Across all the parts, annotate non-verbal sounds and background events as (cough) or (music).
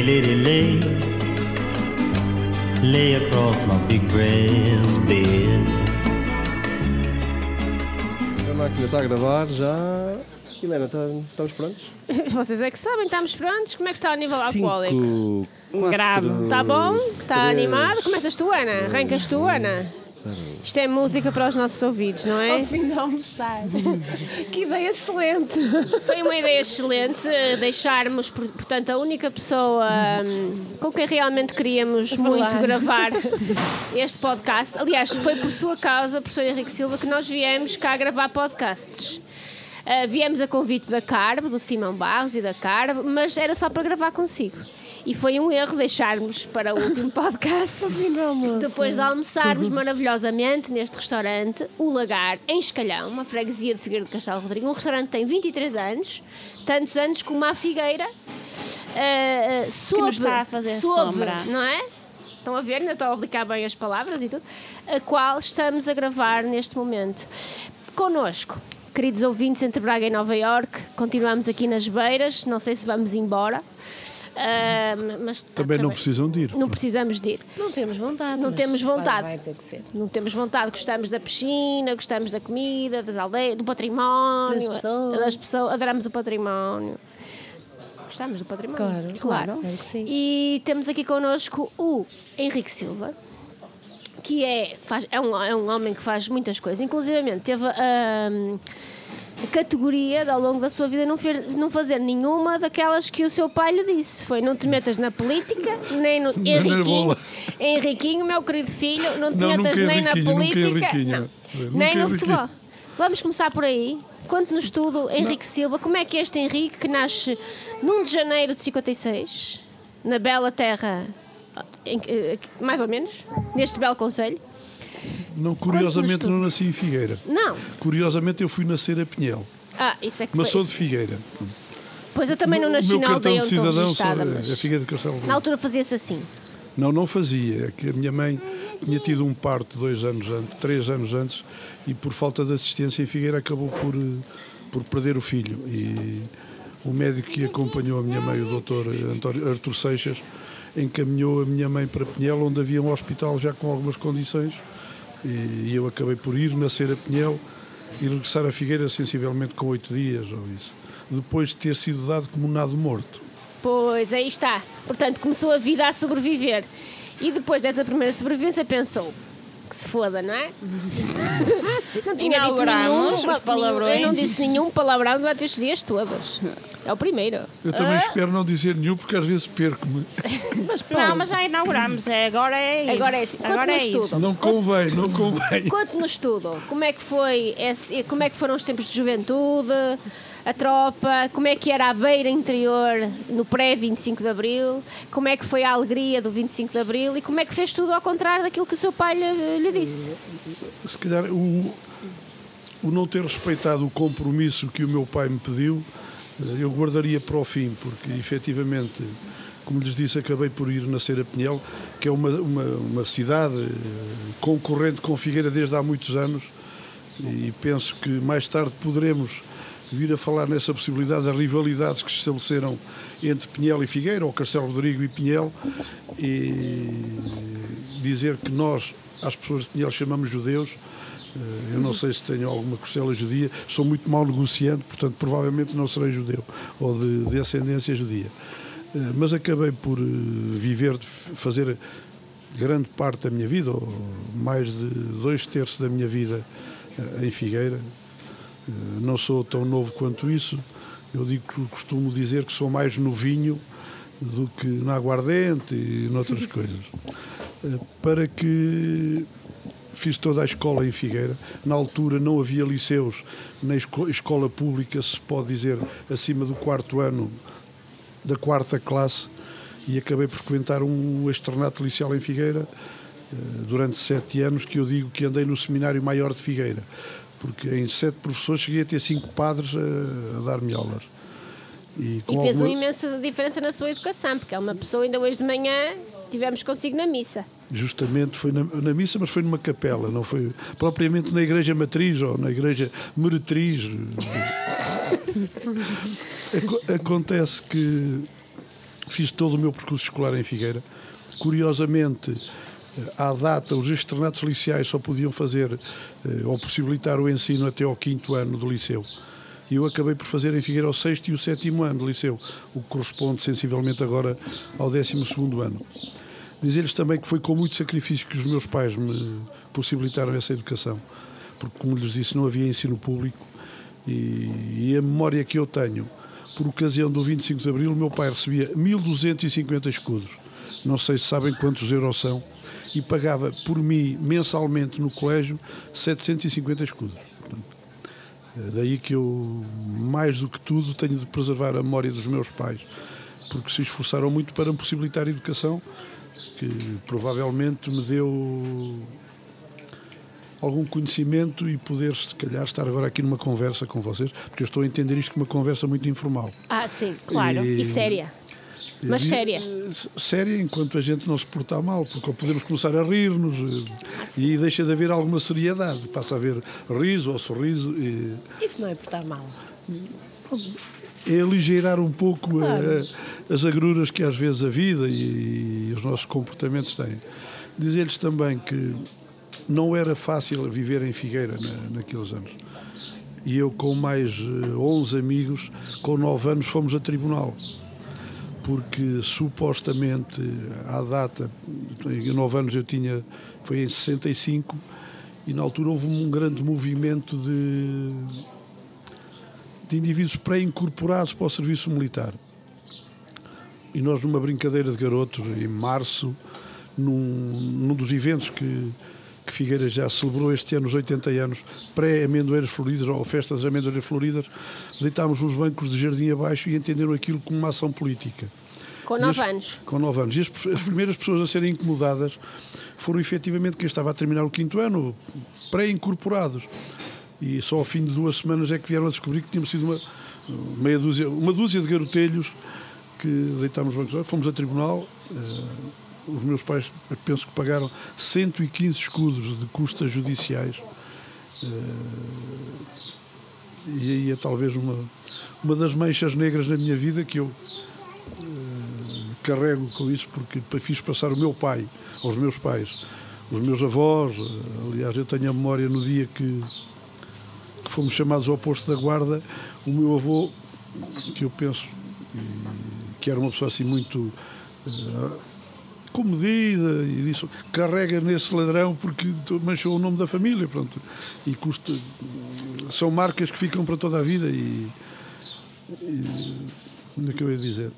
Lay, lady, lay. Lay across my big brass bed. A máquina está a gravar já. Helena, estamos prontos? Vocês é que sabem, estamos prontos. Como é que está o nível alcoólico? Cinco, quatro, Grave. Está bom? Está animado? Começas tu, Ana? Arrancas tu, Ana? Isto é música para os nossos ouvidos, não é? Ao fim de almoçar. (laughs) que ideia excelente. Foi uma ideia excelente eh, deixarmos, por- portanto, a única pessoa hum, com quem realmente queríamos falar. muito gravar (laughs) este podcast. Aliás, foi por sua causa, professor Henrique Silva, que nós viemos cá gravar podcasts. Ah, viemos a convite da Carbe, do Simão Barros e da Carbe, mas era só para gravar consigo. E foi um erro deixarmos para o último podcast. (laughs) Depois de almoçarmos maravilhosamente neste restaurante, o Lagar, em Escalhão, uma freguesia de Figueira de Castelo Rodrigo. Um restaurante que tem 23 anos, tantos anos como a Figueira. eh, eh, sob, nos está a fazer sob, sombra. Não é? Estão a ver? Ainda estou a aplicar bem as palavras e tudo. A qual estamos a gravar neste momento. Connosco, queridos ouvintes entre Braga e Nova York, continuamos aqui nas beiras. Não sei se vamos embora. Ah, mas Também não precisam de ir. Não precisamos de ir. Não temos vontade. Não temos vai- vontade. Vai, ter que ser. Não temos vontade, gostamos da piscina, gostamos da comida, das aldeias, do património, Das pessoas. das pessoas, adoramos o património. Gostamos do património. Claro, claro, claro. E temos aqui connosco o Henrique Silva, que é, faz, é, um, é um homem que faz muitas coisas, inclusive teve a, a categoria de, ao longo da sua vida não, fer- não fazer nenhuma daquelas que o seu pai lhe disse. Foi não te metas na política, nem no Henriquinho. Henriquinho, meu querido filho, não te Não, metas nunca nem na nunca política, não, Nunca nem no futebol. Vamos começar por aí. Conte-nos tudo, Henrique Silva. Como é que é este Henrique que nasce num de janeiro de 56, na bela terra, eh, mais ou menos, neste belo conselho? Não, curiosamente não nasci em Figueira. Não. Curiosamente eu fui nascer a Pinhel. Ah, isso é que Mas foi. sou de Figueira. Pois eu também não nasci na aldeia de onde estou cidadão registada, mas é Figueira de Castelo na altura fazia-se assim. Não, não fazia. É que a minha mãe tinha tido um parto dois anos antes, três anos antes, e por falta de assistência em Figueira acabou por, eh, por perder o filho. E o médico que acompanhou a minha mãe, o doutor António Artur Seixas, encaminhou a minha mãe para Pinhel, onde havia um hospital já com algumas condições, e eu acabei por ir, nascer a Pinhel e regressar a Figueira sensivelmente com oito dias, ou isso. Depois de ter sido dado como nado morto. Pois, aí está. Portanto, começou a vida a sobreviver. E depois dessa primeira sobrevivência pensou que se foda, não é? (laughs) não tinha dito Inauguramos nenhum, os palavrões. Eu não disse nenhum palavrão durante estes dias todos. É o primeiro. Eu também espero não dizer nenhum, porque às vezes perco-me. (laughs) Mas Não, mas já inauguramos. É, agora é ir. Agora é assim. Agora é tudo. Não convém, não convém. Conte-nos tudo. Como é que foi esse, como é que foram os tempos de juventude, a tropa, como é que era a beira interior no pré-25 de Abril, como é que foi a alegria do 25 de Abril e como é que fez tudo ao contrário daquilo que o seu pai lhe, lhe disse. Se calhar o, o não ter respeitado o compromisso que o meu pai me pediu, eh, eu guardaria para o fim, porque efetivamente, como lhes disse, acabei por ir nascer a Pinhel, que é uma, uma, uma cidade eh, concorrente com Figueira desde há muitos anos, e penso que mais tarde poderemos vir a falar nessa possibilidade das rivalidades que se estabeleceram entre Pinhel e Figueira, ou Castelo Rodrigo e Pinhel, e dizer que nós, às pessoas de Pinhel, chamamos judeus. Eh, Eu não sei se tenho alguma costela judia, sou muito mau negociante, portanto, provavelmente não serei judeu ou de, de ascendência judia. Eh, Mas acabei por eh, viver, fazer grande parte da minha vida, ou mais de dois terços da minha vida em Figueira. Eh, Não sou tão novo quanto isso. Eu digo costumo dizer que sou mais novinho do que na aguardente e noutras (laughs) coisas. Eh, Para que fiz toda a escola em Figueira. Na altura não havia liceus nem esco- escola pública, se pode dizer, acima do quarto ano da quarta classe e acabei por frequentar um externato licial em Figueira eh, durante sete anos que eu digo que andei no seminário maior de Figueira porque em sete professores cheguei a ter cinco padres a, a dar-me aulas e, E fez alguma- uma imensa diferença na sua educação, porque é uma pessoa, ainda hoje de manhã, tivemos consigo na missa. justamente foi na, na missa mas foi numa capela não foi propriamente na igreja matriz ou na igreja meretriz (laughs) Aco- acontece que fiz todo o meu percurso escolar em Figueira. Curiosamente, à data, os externatos liceais só podiam fazer eh, ou possibilitar o ensino até ao quinto ano do liceu. E eu acabei por fazer em Figueira o sexto e o sétimo ano do liceu, o que corresponde sensivelmente agora ao décimo segundo ano. Dizer-lhes também que foi com muito sacrifício que os meus pais me possibilitaram essa educação, porque, como lhes disse, não havia ensino público e, e a memória que eu tenho, por ocasião do 25 de Abril, o meu pai recebia 1.250 escudos. Não sei se sabem quantos euros são, e pagava por mim mensalmente no colégio 750 escudos. Portanto, é daí que eu, mais do que tudo, tenho de preservar a memória dos meus pais, porque se esforçaram muito para me possibilitar a educação que provavelmente me deu algum conhecimento e poder, se calhar, estar agora aqui numa conversa com vocês, porque eu estou a entender isto como uma conversa muito informal. Ah, sim, claro, e, e séria. Mas séria. Séria enquanto a gente não se portar mal, porque podemos começar a rir-nos ah, e deixa de haver alguma seriedade. Passa a haver riso ou sorriso. E... Isso não é portar mal. É aligeirar um pouco claro. a, as agruras que às vezes a vida e, e os nossos comportamentos têm. Dizer-lhes também que não era fácil viver em Figueira na, naqueles anos. E eu, com mais 11 eh, amigos, com 9 anos, fomos a tribunal. Porque supostamente, à data, em 9 anos eu tinha, foi em 65, e na altura houve um grande movimento de, de indivíduos pré-incorporados para o serviço militar. E nós, numa brincadeira de garotos, em março, num, num dos eventos que que Figueira já celebrou este ano os 80 anos pré-amendoeiras floridas, ou festa das amendoeiras floridas, deitámos os bancos de jardim abaixo e entenderam aquilo como uma ação política. Com nove anos. Com nove anos. E as, as, primeiras pessoas a serem incomodadas foram efetivamente quem estava a terminar o quinto ano, pré-incorporados. E só ao fim de duas semanas é que vieram a descobrir que tínhamos sido uma, meia dúzia, uma dúzia de garotelhos que deitámos os bancos. Fomos a tribunal. Uh, os meus pais penso que pagaram 115 escudos de custas judiciais. Eh, e aí é talvez uma, uma das manchas negras na minha vida que eu eh, carrego com isso porque fiz passar o meu pai aos meus pais, os meus avós. Eh, aliás, eu tenho a memória no dia que, que fomos chamados ao posto da guarda, o meu avô, que eu penso que era uma pessoa assim muito comedida e disse carrega nesse ladrão porque manchou o nome da família pronto. E custa são marcas que ficam para toda a vida e, e onde é que eu ia dizer?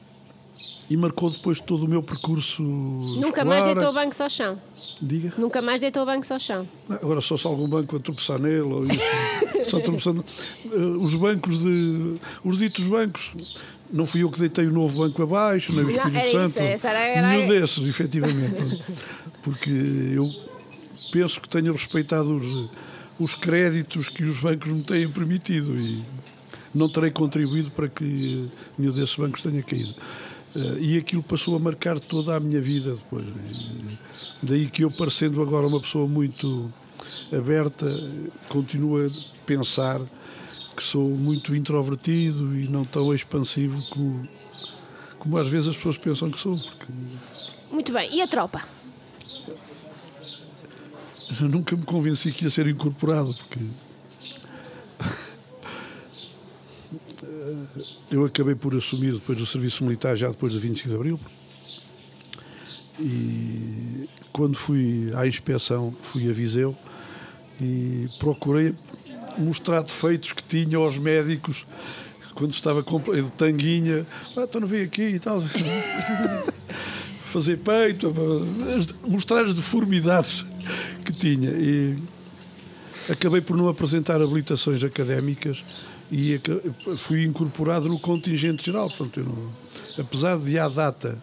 E marcou depois todo o meu percurso nunca escolar. mais deitou bancos ao chão. Diga? Nunca mais deitou bancos ao chão. Agora só se algum banco a tropeçar nele ou isso. Só tropeçando. Eh, os bancos de os ditos bancos não fui eu que deitei o novo banco abaixo, nem o Espírito não, Santo. Isso, essa era, era... Nenhum desses, efetivamente. (laughs) Porque eu penso que tenho respeitado os, os créditos que os bancos me têm permitido e não terei contribuído para que nenhum desses bancos tenha caído. Uh, e aquilo passou a marcar toda a minha vida depois. E, daí que eu, parecendo agora uma pessoa muito aberta, continuo a pensar que sou muito introvertido e não tão expansivo como, como às vezes as pessoas pensam que sou. Porque... Muito bem. E a tropa? Eu nunca me convenci que ia ser incorporado, porque. Eu acabei por assumir depois do serviço militar, já depois de 25 de Abril. E quando fui à inspeção, fui a Viseu e procurei mostrar defeitos que tinha aos médicos quando estava de tanguinha. Ah, então não veio aqui e tal. (laughs) Fazer peito, mostrar as deformidades que tinha. E acabei por não apresentar habilitações académicas e fui incorporado no contingente geral. Portanto, não, apesar de à data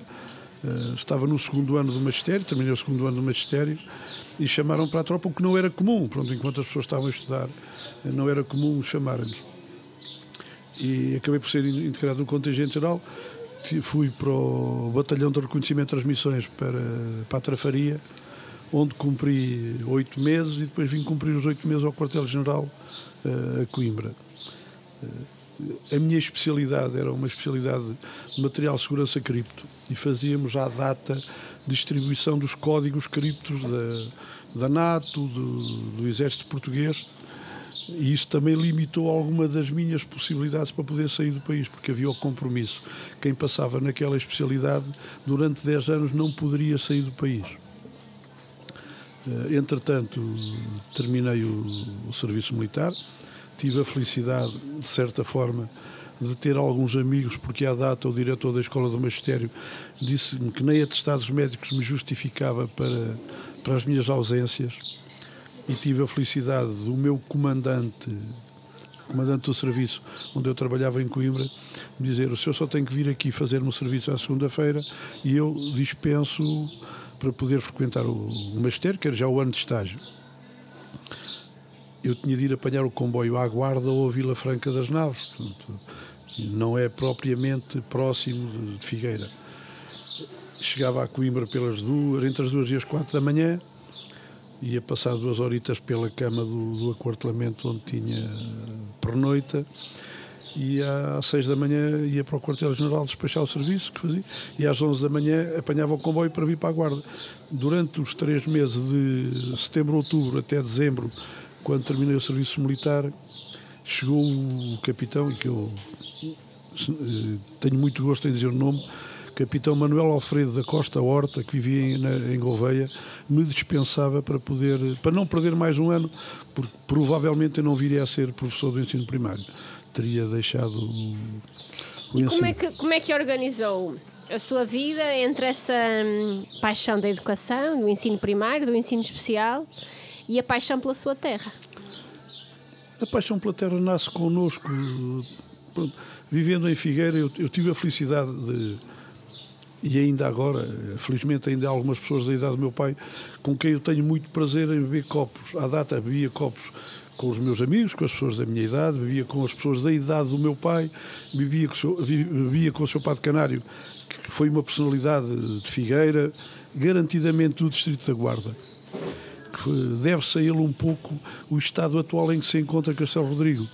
Uh, estava no segundo ano do magistério, terminei o segundo ano do magistério e chamaram para a tropa, o que não era comum. Pronto, enquanto as pessoas estavam a estudar, uh, não era comum chamarem-nos. E acabei por ser integrado no contingente geral. Fui para o Batalhão de Reconhecimento de Transmissões para, para a Trafaria, onde cumpri oito meses e depois vim cumprir os oito meses ao quartel-general uh, a Coimbra. A minha especialidade era uma especialidade de material de segurança cripto e fazíamos à data distribuição dos códigos criptos da, da NATO, do, do Exército Português e isso também limitou alguma das minhas possibilidades para poder sair do país, porque havia o compromisso. Quem passava naquela especialidade durante 10 anos não poderia sair do país. Eh, entretanto, terminei o, o serviço militar, tive a felicidade, de certa forma, de ter alguns amigos, porque à data o diretor da Escola do Magistério disse-me que nem atestados médicos me justificava para, para as minhas ausências e tive a felicidade do meu comandante, comandante do serviço onde eu trabalhava em Coimbra, me dizer: o senhor só tem que vir aqui fazer-me o serviço à segunda-feira e eu dispenso para poder frequentar o, o magistério, que era já o ano de estágio. Eu tinha de ir apanhar o comboio à Guarda ou à Vila Franca das Naves, portanto, não é propriamente próximo de, Figueira. Chegava a Coimbra pelas duas, entre as duas e as quatro da manhã, ia passar duas horitas pela cama do, do onde tinha pernoita e às seis da manhã ia para o quartel-general despachar o serviço que fazia e às onze da manhã apanhava o comboio para vir para a guarda. Durante os três meses de setembro, outubro até dezembro, quando terminei o serviço militar, chegou o capitão, e que eu eh, tenho muito gosto em dizer o nome, capitão Manuel Alfredo da Costa Horta, que vivia em, em Gouveia, me dispensava para poder, para não perder mais um ano, porque provavelmente eu não viria a ser professor do ensino primário. Teria deixado o, o ensino. Como é, que, como é que organizou a sua vida entre essa hum, paixão da educação, do ensino primário, do ensino especial e a paixão pela sua terra? A paixão pela terra nasce connosco. Pronto, vivendo em Figueira, eu, eu tive a felicidade de e ainda agora, felizmente, ainda há algumas pessoas da idade do meu pai com quem eu tenho muito prazer em beber copos. À data, bebia copos com os meus amigos, com as pessoas da minha idade, bebia com as pessoas da idade do meu pai, bebia com seu, bebia com o seu padre Canário, que foi uma personalidade de Figueira, garantidamente do Distrito da Guarda. Deve-se a ele um pouco o estado atual em que se encontra Castelo Rodrigo.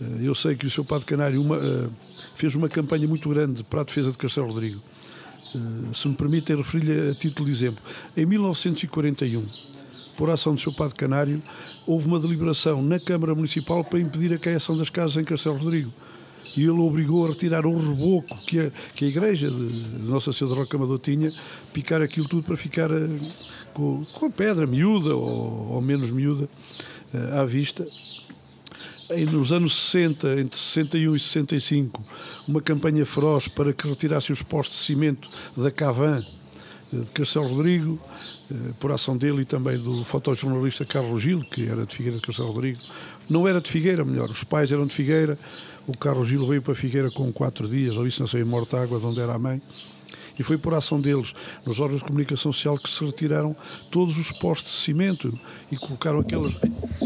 Eh, eu sei que o seu padre Canário uma, eh, fez uma campanha muito grande para a defesa de Castelo Rodrigo eh, se me permitem referir-lhe a título de exemplo, em 1941, por ação do seu padre Canário, houve uma deliberação na Câmara Municipal para impedir a caiação das casas em Castelo Rodrigo. E ele obrigou a retirar o reboco que a, que a igreja de Nossa Senhora de Rocamador tinha, picar aquilo tudo para ficar uh, com, com, a pedra miúda ou, ou menos miúda uh, à vista. Nos anos 60, entre 61 e 65, uma campanha feroz para que retirasse os postos de cimento da Cavan, eh, de Castelo Rodrigo, eh, por ação dele e também do fotojornalista Carlos Gil, que era de Figueira de Castelo Rodrigo. Não era de Figueira, melhor, os pais eram de Figueira, o Carlos Gil veio para Figueira com quatro dias, ou isso nasceu em Mortágua, de onde era a mãe, e foi por ação deles, nos órgãos de comunicação social, que se retiraram todos os postos de cimento e colocaram aquelas,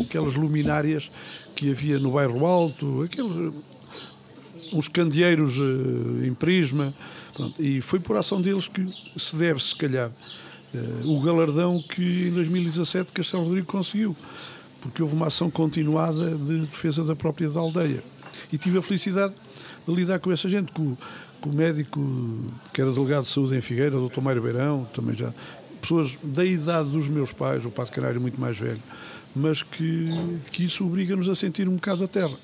aquelas luminárias que havia no bairro Alto, aqueles uns candeeiros uh, em prisma, pronto, e foi por ação deles que se deve, se calhar, uh, o galardão que em 2017 Castelo Rodrigo conseguiu, porque houve uma ação continuada de defesa da própria da aldeia. E tive a felicidade de lidar com essa gente, com, com o médico que era delegado de saúde em Figueira, o Dr. Mário Beirão, também já, pessoas da idade dos meus pais, o Padre Canário muito mais velho, mas que, que isso obriga-nos a sentir um bocado a terra.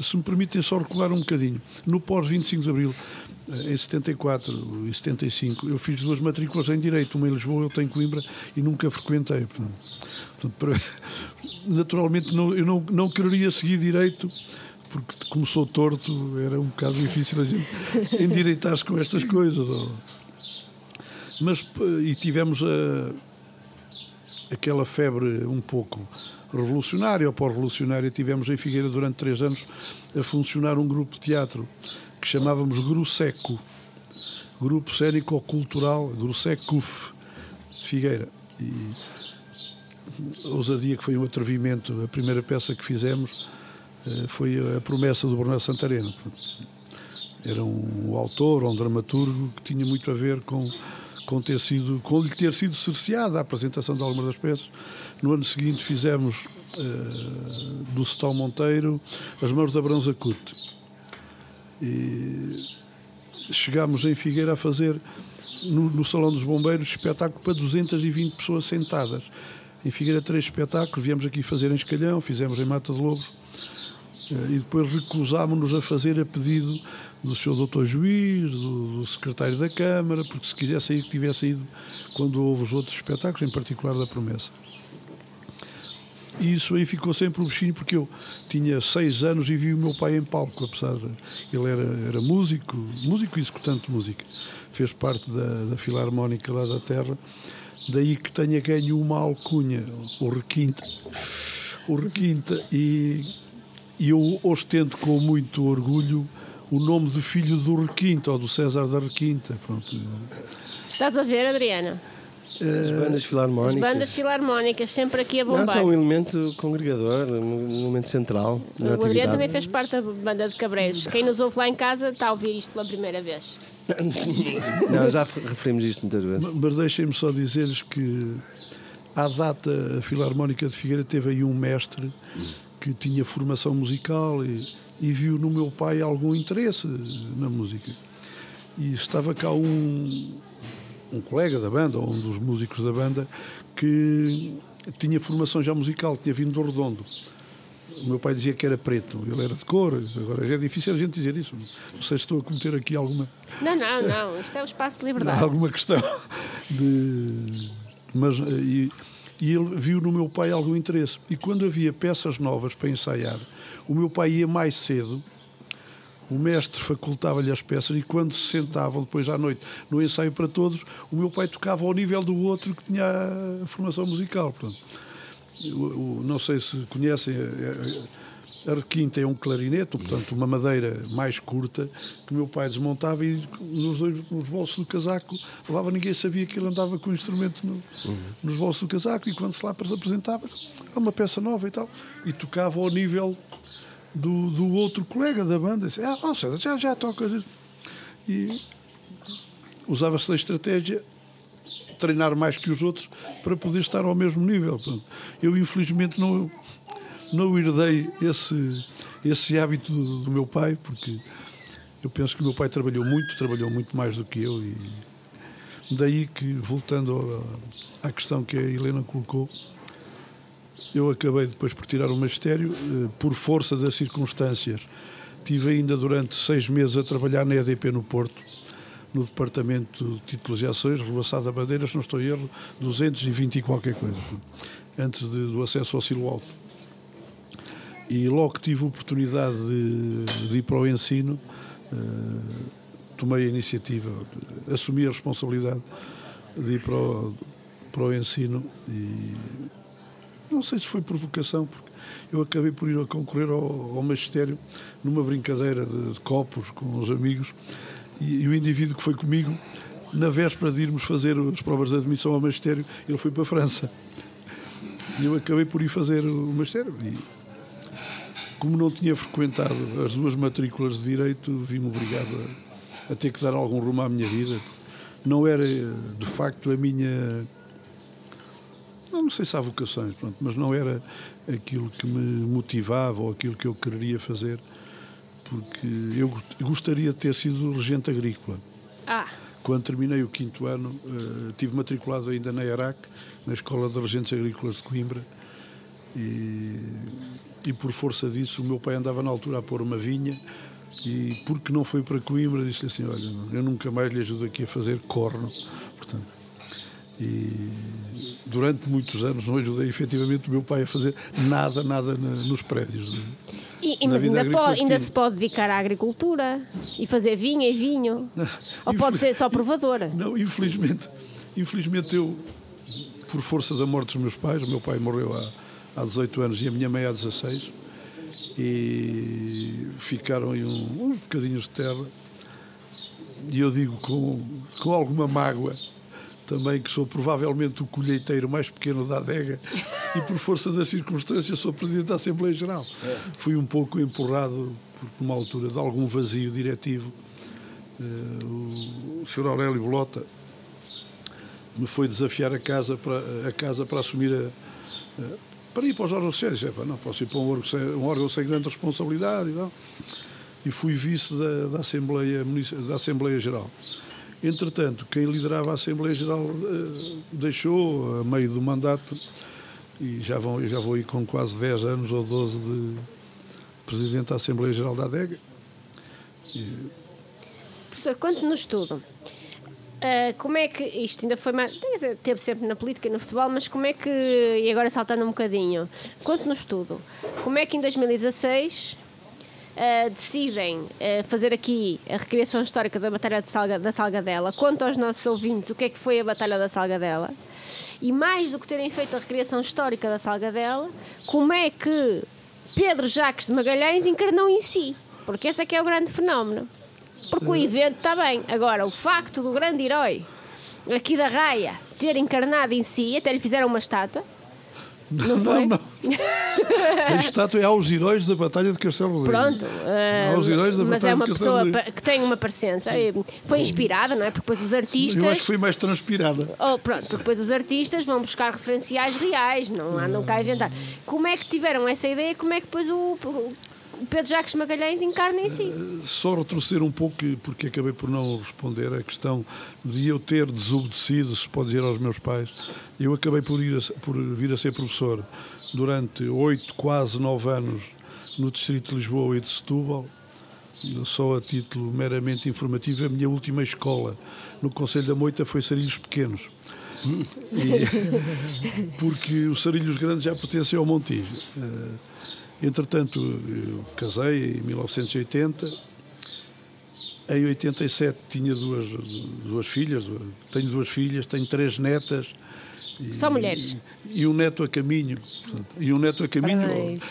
Se me permitem só recuar um bocadinho, no pós-25 de Abril, eh, em 74 e 75, eu fiz duas matrículas em Direito, uma em Lisboa e outra em Coimbra, e nunca frequentei. Portanto, portanto, (laughs) naturalmente, não, eu não, não quereria seguir Direito, porque como sou torto, era um bocado difícil a gente endireitar-se com estas coisas. Mas, eh, e tivemos a aquela febre um pouco revolucionária ou pós-revolucionária, tivemos em Figueira durante três anos a funcionar um grupo de teatro que chamávamos Gruseco, Grupo Cénico-Cultural Grusecuf Figueira. E ousadia que foi um atrevimento, a primeira peça que fizemos eh, foi a promessa do Bernardo Santareno. Era um autor, um dramaturgo que tinha muito a ver com com, ter sido, com lhe ter sido cerceada a apresentação de algumas das peças. No ano seguinte fizemos uh, do Setão Monteiro As Mãos da Brão Zacute. E chegámos em Figueira a fazer no, no, Salão dos Bombeiros espetáculo para 220 pessoas sentadas. Em Figueira, três espetáculos, viemos aqui fazer em Escalhão, fizemos em Mata de Lobos eh, e depois recusámos-nos a fazer a pedido do Sr. Doutor Juiz, do, do, Secretário da Câmara, porque se quisesse ir, tivesse ido quando houve os outros espetáculos, em particular da Promessa. E isso aí ficou sempre um bichinho, porque eu tinha seis anos e vi o meu pai em palco, apesar de ele era, era músico, músico executante de música. Fez parte da, da Filarmónica lá da Terra, daí que tenha ganho uma alcunha, o Requinta. O Requinta, e, e eu ostento com muito orgulho o nome de filho do Requinta, ou do César da Requinta. Pronto. Estás a ver, Adriana? As bandas filarmónicas. As bandas filarmónicas, sempre aqui a bombar. Não, são um elemento congregador, um elemento central. o Adriano também fez parte da banda de Cabreiros. Quem nos ouve lá em casa está a ouvir isto pela primeira vez. (laughs) Não, já referimos isto muitas vezes. Mas deixem-me só dizer-lhes que, à data, a Filarmónica de Figueira teve aí um mestre que tinha formação musical e, e viu no meu pai algum interesse na música. E estava cá um, um colega da banda, ou um dos músicos da banda, que tinha formação já musical, tinha vindo do Redondo. O meu pai dizia que era preto, ele era de cor, agora já é difícil a gente dizer isso. Não sei se estou a cometer aqui alguma. Não, não, não, isto é o espaço de liberdade. Alguma questão de. Mas. E, e ele viu no meu pai algum interesse. E quando havia peças novas para ensaiar, o meu pai ia mais cedo o mestre facultava-lhe as peças e quando se sentavam depois à noite no ensaio para todos, o meu pai tocava ao nível do outro que tinha a formação musical. Portanto, não sei se conhecem, a requinta é um clarinete, portanto, uma madeira mais curta, que o meu pai desmontava e nos, dois, nos bolsos do casaco levava, ninguém sabia que ele andava com o instrumento no, uhum. nos bolsos do casaco e quando se lá apresentava, uma peça nova e tal, e tocava ao nível do, do outro colega da banda. Disse, ah, oh, César, já, já toca. E usava-se da estratégia treinar mais que os outros para poder estar ao mesmo nível. eu, infelizmente, não, não herdei esse, esse hábito do, do, meu pai, porque eu penso que o meu pai trabalhou muito, trabalhou muito mais do que eu. E daí que, voltando à questão que a Helena colocou, eu acabei depois por tirar o magistério, eh, por força das circunstâncias. Tive ainda durante seis meses a trabalhar na EDP no Porto, no Departamento de Títulos e Ações, Rebaçada Bandeiras, se não estou em erro, 220 e qualquer coisa, antes de, do acesso ao silo alto. E logo que tive a oportunidade de, de ir para o ensino, uh, tomei a iniciativa, assumi a responsabilidade de ir para o, para o ensino e não sei se foi provocação, porque eu acabei por ir a concorrer ao, ao magistério numa brincadeira de, de, copos com os amigos e, e, o indivíduo que foi comigo, na véspera de irmos fazer as provas de admissão ao magistério, ele foi para a França. E eu acabei por ir fazer o magistério. E, como não tinha frequentado as duas matrículas de Direito, vi-me obrigado a, a ter que dar algum rumo à minha vida. Não era, de facto, a minha não sei se há vocações, pronto, mas não era aquilo que me motivava ou aquilo que eu queria fazer, porque eu gostaria de ter sido regente agrícola. Ah. Quando terminei o quinto ano, uh, tive matriculado ainda na ERAC, na Escola de Regentes Agrícolas de Coimbra, e, e por força disso o meu pai andava na altura a pôr uma vinha e porque não foi para Coimbra disse assim, olha, eu nunca mais lhe ajudo aqui a fazer corno, portanto e durante muitos anos não ajudei efetivamente o meu pai a fazer nada, nada nos prédios. E, e mas ainda, pode, ainda, se pode dedicar à agricultura e fazer vinho e vinho? Não, (laughs) Ou pode ser só provadora? Não, infelizmente, infelizmente eu, por força da morte dos meus pais, o meu pai morreu há, há 18 anos e a minha mãe há 16, e ficaram aí uns bocadinhos de terra. E eu digo com, com alguma mágoa também que sou provavelmente o colheiteiro mais pequeno da adega e por força das circunstâncias sou presidente da Assembleia Geral. É. Fui um pouco empurrado por uma altura de algum vazio diretivo. Uh, o, Sr. Aurélio Bolota me foi desafiar a casa para, a casa para assumir a, para ir para os órgãos sociais. Disse, não posso ir para um órgão, sem, um órgão sem grande responsabilidade e, não. e fui vice da, da, Assembleia, da Assembleia Geral. Entretanto, quem liderava a Assembleia Geral uh, deixou a meio do mandato e já vão, já vou ir com quase 10 anos ou 12 de presidente da Assembleia Geral da ADEG. E... Professor, quanto no estudo, Uh, como é que isto ainda foi mais. Teve sempre na política e no futebol, mas como é que. E agora saltando um bocadinho, quanto no estudo, como é que em 2016 uh, decidem uh, fazer aqui a recriação histórica da Batalha de Salga, da Salgadela? Quanto aos nossos ouvintes, o que é que foi a Batalha da Salgadela? E mais do que terem feito a recriação histórica da Salgadela, como é que Pedro Jacques de Magalhães encarnou em si? Porque esse é que é o grande fenómeno. Porque o evento está bem. Agora, o facto do grande herói aqui da Raia ter encarnado em si, até lhe fizeram uma estátua. Não, não, não. A estátua é aos heróis da Batalha de Castelo Rodrigo. Pronto. Uh, aos heróis da mas é uma pessoa que tem uma parecença. Foi inspirada, não é? Porque depois os artistas. Eu acho que foi mais transpirada. Oh, pronto, porque depois os artistas vão buscar referenciais reais, não andam cá a inventar. Como é que tiveram essa ideia? Como é que depois o, Pedro Jacques Magalhães encarna em si. Só retroceder um pouco, porque acabei por não responder a questão de eu ter desobedecido, se pode dizer, aos meus pais. Eu acabei por, ir a, por vir a ser professor durante oito, quase nove anos no Distrito de Lisboa e de Setúbal. Só a título meramente informativo, a minha última escola no Conselho da Moita foi Sarilhos Pequenos. E, (laughs) porque os Sarilhos Grandes já pertencem ao Montijo. Entretanto, eu casei em 1980. Em 87 tinha duas, duas filhas, tenho duas filhas, tenho três netas. Só mulheres? E, e um neto a caminho. E um neto a caminho.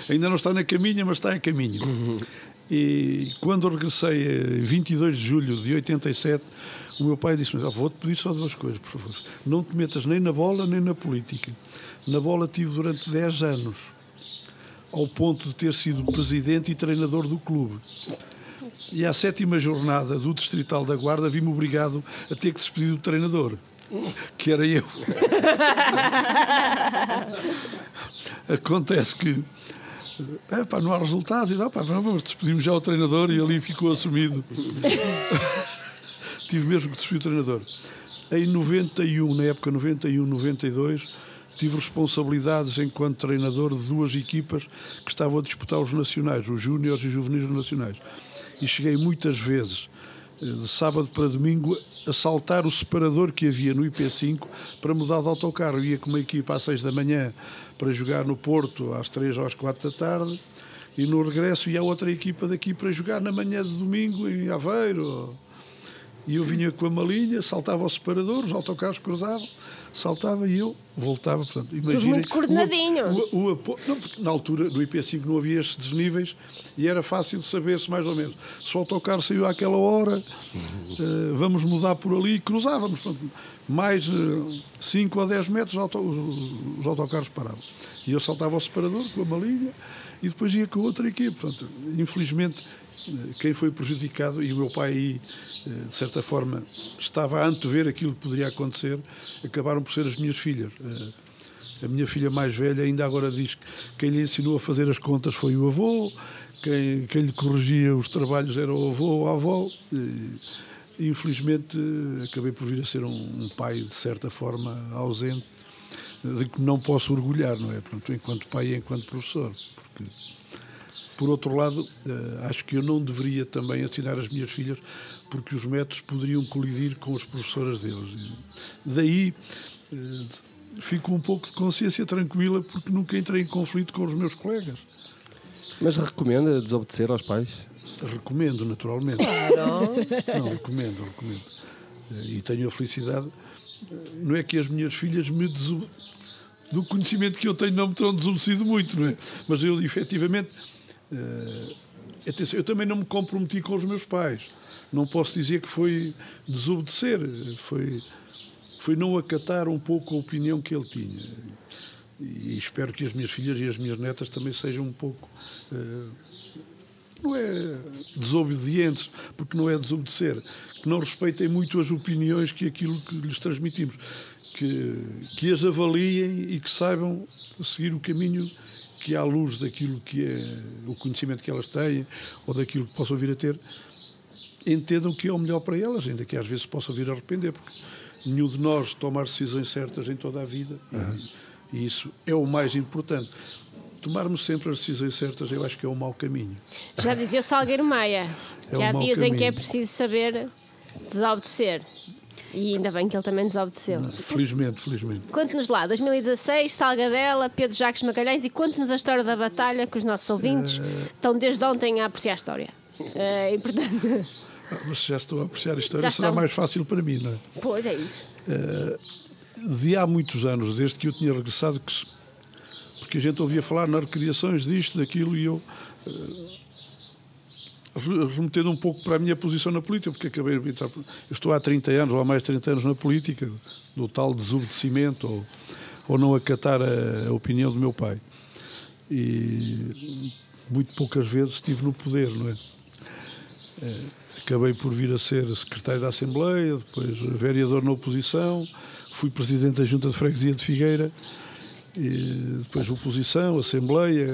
Ainda não está na caminha, mas está a caminho. Uhum. E quando regressei, 22 de julho de 87, o meu pai disse-me: ah, Vou-te pedir só duas coisas, por favor. Não te metas nem na bola nem na política. Na bola tive durante 10 anos ao ponto de ter sido presidente e treinador do clube. E à sétima jornada do Distrital da Guarda vi-me obrigado a ter que despedir do treinador, que era eu. (laughs) Acontece que pá, não há resultados e não, pá, vamos despedirmos já o treinador e ali ficou assumido. (laughs) Tive mesmo que despedir o treinador. Em 91, na época 91, 92, tive responsabilidades enquanto treinador de duas equipas que estavam a disputar os nacionais, os júniores e juvenis nacionais. E cheguei muitas vezes, eh, de sábado para domingo, a saltar o separador que havia no IP5 para mudar de autocarro. Ia com uma equipa às seis da manhã para jogar no Porto às três ou às quatro da tarde e no regresso ia outra equipa daqui para jogar na manhã de domingo em Aveiro. E eu vinha com a malinha, saltava o separador, os autocarros cruzavam saltava e eu voltava. Portanto, imagina, Tudo muito coordenadinho. O, o, o, não, na altura, no IP5 não havia estes desníveis e era fácil saber-se mais ou menos. Se o autocarro saiu àquela hora, uh, vamos mudar por ali, cruzávamos. Portanto, mais 5 uh, ou 10 metros auto, os, os, autocarros paravam. E eu saltava ao separador com a malinha e depois ia com a outra equipe. Portanto, infelizmente, eh, quem foi prejudicado, e o meu pai aí, de certa forma, estava a antever aquilo que poderia acontecer, acabaram por ser as minhas filhas. Eh, a minha filha mais velha ainda agora diz que quem lhe ensinou a fazer as contas foi o avô, quem, quem lhe corrigia os trabalhos era o avô ou a avó. E, infelizmente, acabei por vir a ser um, um pai, de certa forma, ausente, de que não posso orgulhar, não é? Pronto, enquanto pai e enquanto professor. Porque por outro lado, eh, acho que eu não deveria também ensinar as minhas filhas, porque os métodos poderiam colidir com as professoras deles. Daí eh, fico um pouco de consciência tranquila, porque nunca entrei em conflito com os meus colegas. Mas recomenda desobedecer aos pais? Recomendo, naturalmente. Claro. (laughs) Não, recomendo, recomendo. Eh, e tenho a felicidade. Não é que as minhas filhas me desobedecem do conhecimento que eu tenho não me terão desobedecido muito, não é? Mas eu, efetivamente, eu também não me comprometi com os meus pais. Não posso dizer que foi desobedecer, foi, foi não acatar um pouco a opinião que ele tinha. E espero que as minhas filhas e as minhas netas também sejam um pouco. Uh, não é desobedientes, porque não é desobedecer, que não respeitem muito as opiniões que aquilo que lhes transmitimos. que, que as avaliem e que saibam seguir o caminho que, à luz daquilo que é o conhecimento que elas têm ou daquilo que possam vir a ter, entendam o que é o melhor para elas, ainda que às vezes possam vir a arrepender, porque nenhum de nós tomar decisões certas em toda a vida, uhum. e, e isso é o mais importante tomarmos sempre as decisões certas, eu acho que é um mau caminho. Já dizia o Salgueiro Maia, é que um há dias caminho. em que é preciso saber desobedecer. E ainda bem que ele também desobedeceu. Felizmente, felizmente. Conte-nos lá, 2016, Salgadela, Pedro Jacques Magalhães e conte-nos a história da batalha que os nossos ouvintes uh... estão desde ontem a apreciar a história. Uh, e portanto. Ah, mas já estou a apreciar a história, será mais fácil para mim, não é? Pois é isso. Uh, de há muitos anos, desde que eu tinha regressado, que porque a gente ouvia falar nas recriações disto, daquilo, e eu remetendo um pouco para a minha posição na política, porque acabei de entrar. Eu estou há 30 anos, ou há mais de 30 anos na política, do tal desobedecimento ou, ou não acatar a, a opinião do meu pai. E muito poucas vezes estive no poder, não é? é? Acabei por vir a ser secretário da Assembleia, depois vereador na oposição, fui presidente da Junta de Freguesia de Figueira, e depois oposição, Assembleia,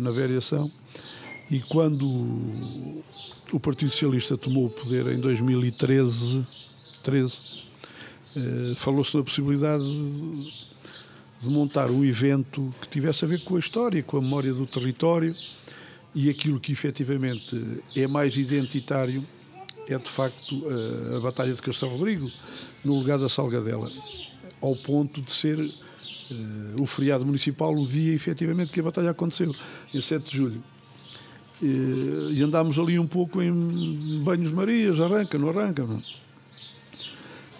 na variação. E quando o Partido Socialista tomou o poder em 2013, 13, eh, falou-se na possibilidade de montar um evento que tivesse a ver com a história, com a memória do território e aquilo que efetivamente é mais identitário é de facto a, Batalha de Castelo Rodrigo, no lugar da Salgadela, ao ponto de ser uh, o feriado municipal o dia efetivamente que a batalha aconteceu, em 7 de julho. E, e andámos ali um pouco em banhos marias, arranca, não arranca. Não?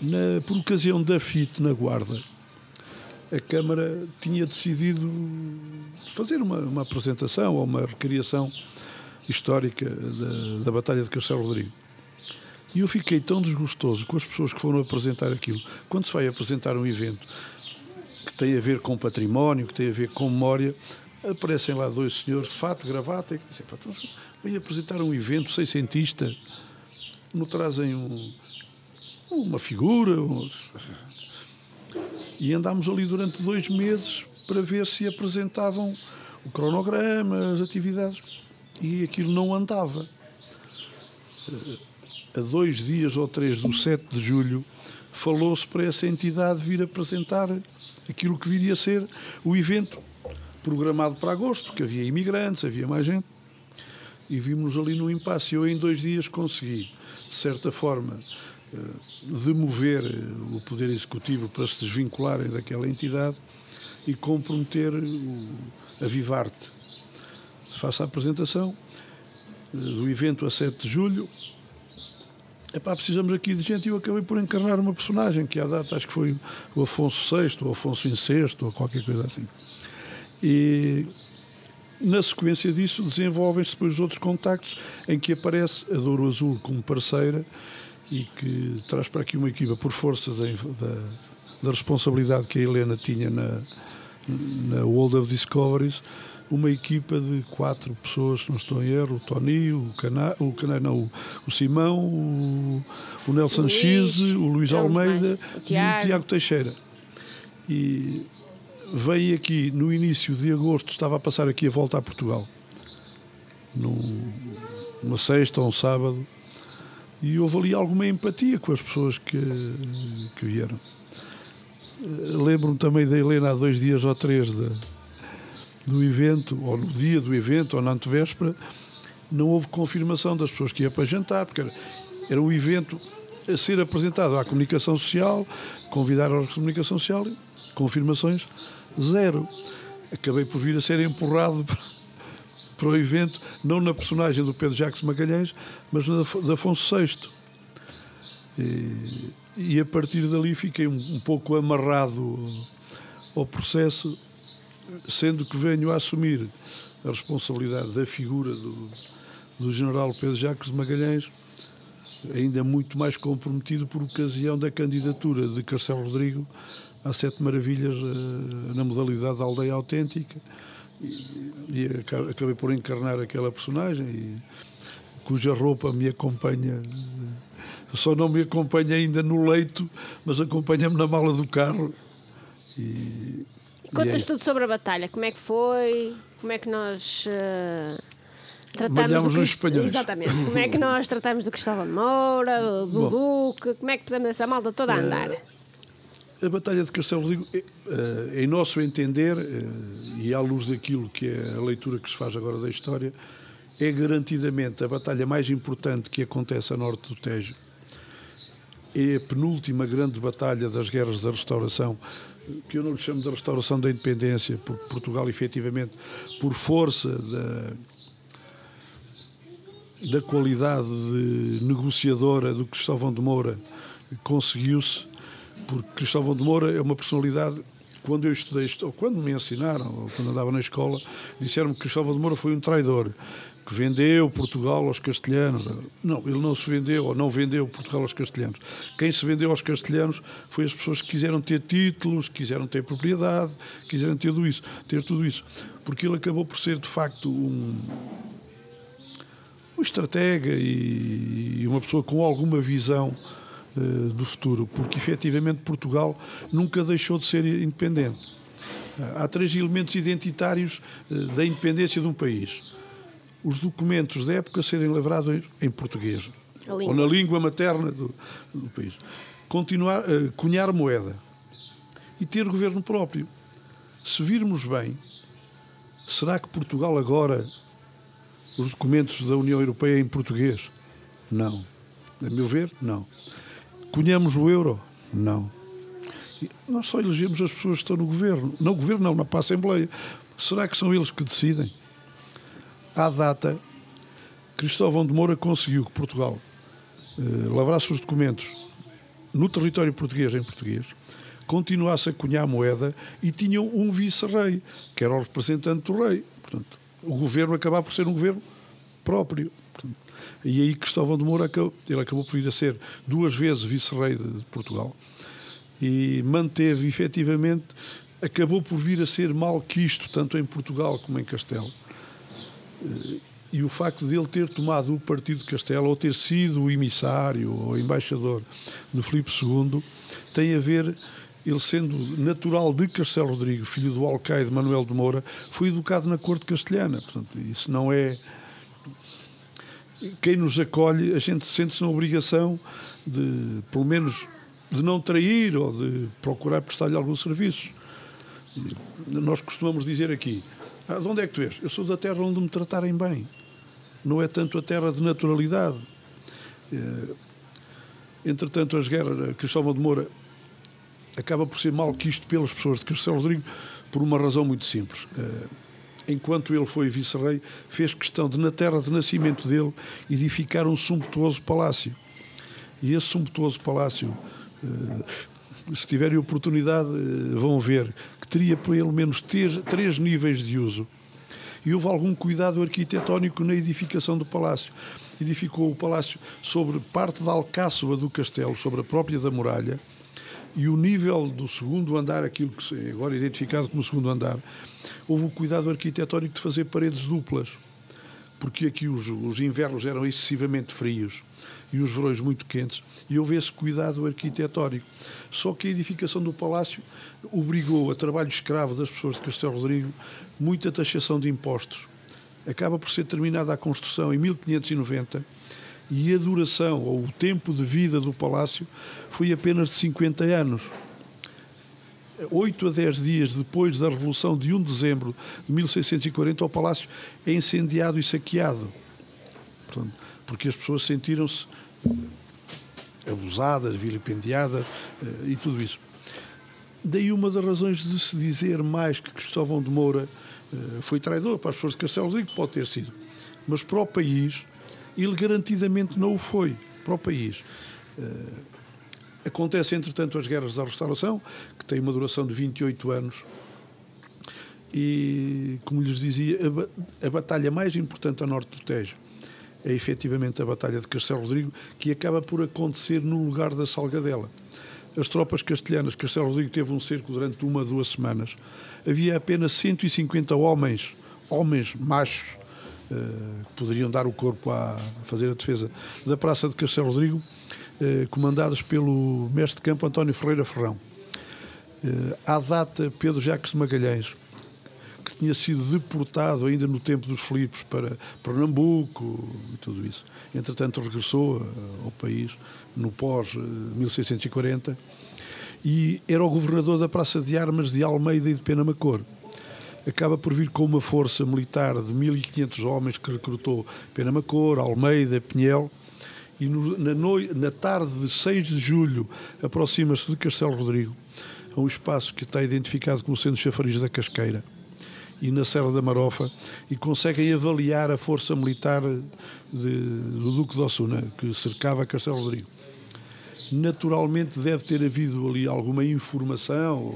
Na, por ocasião da FIT na Guarda, a Câmara tinha decidido fazer uma, uma apresentação ou uma recriação histórica da, da Batalha de Castelo Rodrigo. E eu fiquei tão desgostoso com as pessoas que foram apresentar aquilo. Quando se vai apresentar um evento que tem a ver com património, que tem a ver com memória, aparecem lá dois senhores de fato, gravata, e dizem, então, vem apresentar um evento seiscentista, não trazem um, uma figura. Um... E andámos ali durante dois meses para ver se apresentavam o cronograma, as atividades. E aquilo não andava. A dois dias ou três do 7 de julho, falou-se para essa entidade vir apresentar aquilo que viria a ser o evento programado para agosto, porque havia imigrantes, havia mais gente. E vimos ali no impasse. Eu, em dois dias, consegui, de certa forma, eh, demover eh, o Poder Executivo para se desvincularem daquela entidade e comprometer a Vivarte. Faça a apresentação eh, do evento a 7 de julho. Epá, precisamos aqui de gente e eu acabei por encarnar uma personagem que à data acho que foi o Afonso VI ou Afonso VI ou qualquer coisa assim. E na sequência disso desenvolvem-se depois outros contactos em que aparece a Douro Azul como parceira e que traz para aqui uma equipa por força da, da, da responsabilidade que a Helena tinha na, na World of Discoveries uma equipa de quatro pessoas, não estou em erro, o Tony, o Cana, o, Cana, não, o, Simão, o, o Nelson X, o Luís Almeida o e o Tiago Teixeira. E veio aqui no início de agosto, estava a passar aqui a volta a Portugal, num, numa sexta ou um sábado, e houve ali alguma empatia com as pessoas que, que vieram. Lembro-me também da Helena há dois dias ou três de, do evento, ou no dia do evento, ou na antevéspera, não houve confirmação das pessoas que iam para jantar, porque era, era um evento a ser apresentado à comunicação social, convidar a comunicação social, confirmações zero. Acabei por vir a ser empurrado (laughs) para o evento, não na personagem do Pedro Jacques Magalhães, mas na de Afonso VI. E, e, a partir dali fiquei um, um pouco amarrado ao processo, sendo que venho a assumir a responsabilidade da figura do, do general Pedro Jacques Magalhães, ainda muito mais comprometido por ocasião da candidatura de Castelo Rodrigo há sete maravilhas uh, na modalidade da aldeia autêntica e, e, acabei por encarnar aquela personagem e, cuja roupa me acompanha só não me acompanha ainda no leito, mas acompanha-me na mala do carro. E, Contas é- tudo sobre a batalha. Como é que foi? Como é que nós eh, tratamos do Crist- espanhóis. Exatamente. Como é que nós tratamos do Cristóvão de Moura, do Bom. Duque? Como é que podemos essa malta toda a andar? A Batalha de Castelo Rodrigo, eh, eh, em nosso entender, eh, e à luz daquilo que é a leitura que se faz agora da história, é garantidamente a batalha mais importante que acontece a norte do Tejo. É a penúltima grande batalha das guerras da restauração, que eu não lhe chamo de restauração da independência, porque Portugal, efetivamente, por força da, da qualidade de negociadora do Cristóvão de Moura, conseguiu-se, porque Cristóvão de Moura é uma personalidade. Quando eu estudei, isto, ou quando me ensinaram, ou quando andava na escola, disseram-me que Cristóvão de Moura foi um traidor, que vendeu Portugal aos castelhanos. Não, ele não se vendeu, ou não vendeu Portugal aos castelhanos. Quem se vendeu aos castelhanos foi as pessoas que quiseram ter títulos, quiseram ter propriedade, quiseram ter tudo isso, ter tudo isso. Porque ele acabou por ser, de facto, um, um estratega e, e uma pessoa com alguma visão do futuro, porque efetivamente Portugal nunca deixou de ser independente. Há três elementos identitários eh, da independência de um país. Os documentos da época serem lavrados em português, A ou na língua materna do, do país. Continuar, eh, cunhar moeda e ter governo próprio. Se virmos bem, será que Portugal agora os documentos da União Europeia em português? Não. A meu ver, não. Cunhamos o euro? Não. Nós só elegemos as pessoas que estão no governo. No governo, não, na para a Assembleia. Será que são eles que decidem? À data, Cristóvão de Moura conseguiu que Portugal eh, lavrasse os documentos no território português em português, continuasse a cunhar moeda e tinham um vice-rei, que era o representante do rei. Portanto, o governo acabava por ser um governo próprio. Portanto, e aí Cristóvão de Moura acabou, ele acabou por vir a ser duas vezes vice-rei de, Portugal e manteve efetivamente, acabou por vir a ser malquisto tanto em Portugal como em Castelo. E o facto de ele ter tomado o partido de Castelo ou ter sido o emissário ou embaixador de Filipe II tem a ver, ele sendo natural de Castelo Rodrigo, filho do alcaide Manuel de Moura, foi educado na corte castelhana. Portanto, isso não é. Quem nos acolhe, a gente sente-se na obrigação de, pelo menos, de não trair ou de procurar prestar-lhe algum serviço. Nós costumamos dizer aqui: ah, de onde é que tu és? Eu sou da terra onde me tratarem bem. Não é tanto a terra de naturalidade. Eh, Entretanto, as guerras, Cristóvão de Moura acaba por ser malquisto pelas pessoas de Castelo Rodrigo por uma razão muito simples. Enquanto ele foi vice-rei, fez questão de, na terra de nascimento dele, edificar um sumptuoso palácio. E esse sumptuoso palácio, eh, se tiverem oportunidade, eh, vão ver que teria pelo menos ter- três níveis de uso. E houve algum cuidado arquitetónico na edificação do palácio. Edificou o palácio sobre parte da alcáçova do castelo, sobre a própria da muralha, e o nível do segundo andar, aquilo que é agora identificado como segundo andar, houve o cuidado arquitetónico de fazer paredes duplas, porque aqui os, os invernos eram excessivamente frios e os verões muito quentes, e houve esse cuidado arquitetónico. Só que a edificação do palácio obrigou a trabalho escravo das pessoas de Castelo Rodrigo muita taxação de impostos. Acaba por ser terminada a construção em 1590 e a duração ou o tempo de vida do palácio foi apenas de 50 anos. 8 a 10 dias depois da Revolução de 1 de dezembro de 1640, o palácio é incendiado e saqueado. Portanto, porque as pessoas sentiram-se abusadas, vilipendiadas eh, e tudo isso. Daí uma das razões de se dizer mais que Cristóvão de Moura eh, foi traidor para as pessoas de Castelo Rodrigo, pode ter sido. Mas para o país, ele garantidamente não o foi. Para o país. Eh, Acontece, entretanto, as guerras da restauração, que têm uma duração de 28 anos. E, como lhes dizia, a, ba- a batalha mais importante a norte do Tejo é efetivamente a Batalha de Castelo Rodrigo, que acaba por acontecer no lugar da Salgadela. As tropas castelhanas, Castelo Rodrigo teve um cerco durante uma, duas semanas. Havia apenas 150 homens, homens machos, poderiam dar o corpo a fazer a defesa da Praça de Castelo Rodrigo, eh, comandadas pelo mestre de campo António Ferreira Ferrão. Eh, à data, Pedro Jacques de Magalhães, que tinha sido deportado ainda no tempo dos Filipos para Pernambuco e tudo isso. Entretanto, regressou eh, ao país no pós-1640 e era o governador da Praça de Armas de Almeida e de Penamacor. Acaba por vir com uma força militar de 1.500 homens que recrutou Penamacor, Almeida, Pinhel. E no, na, noi- na tarde de 6 de julho aproxima-se de Castelo Rodrigo, a um espaço que está identificado como sendo chafariz da Casqueira e na Serra da Marofa e conseguem avaliar a força militar de- do Duque de Ossuna, que cercava Castelo Rodrigo. Naturalmente deve ter havido ali alguma informação,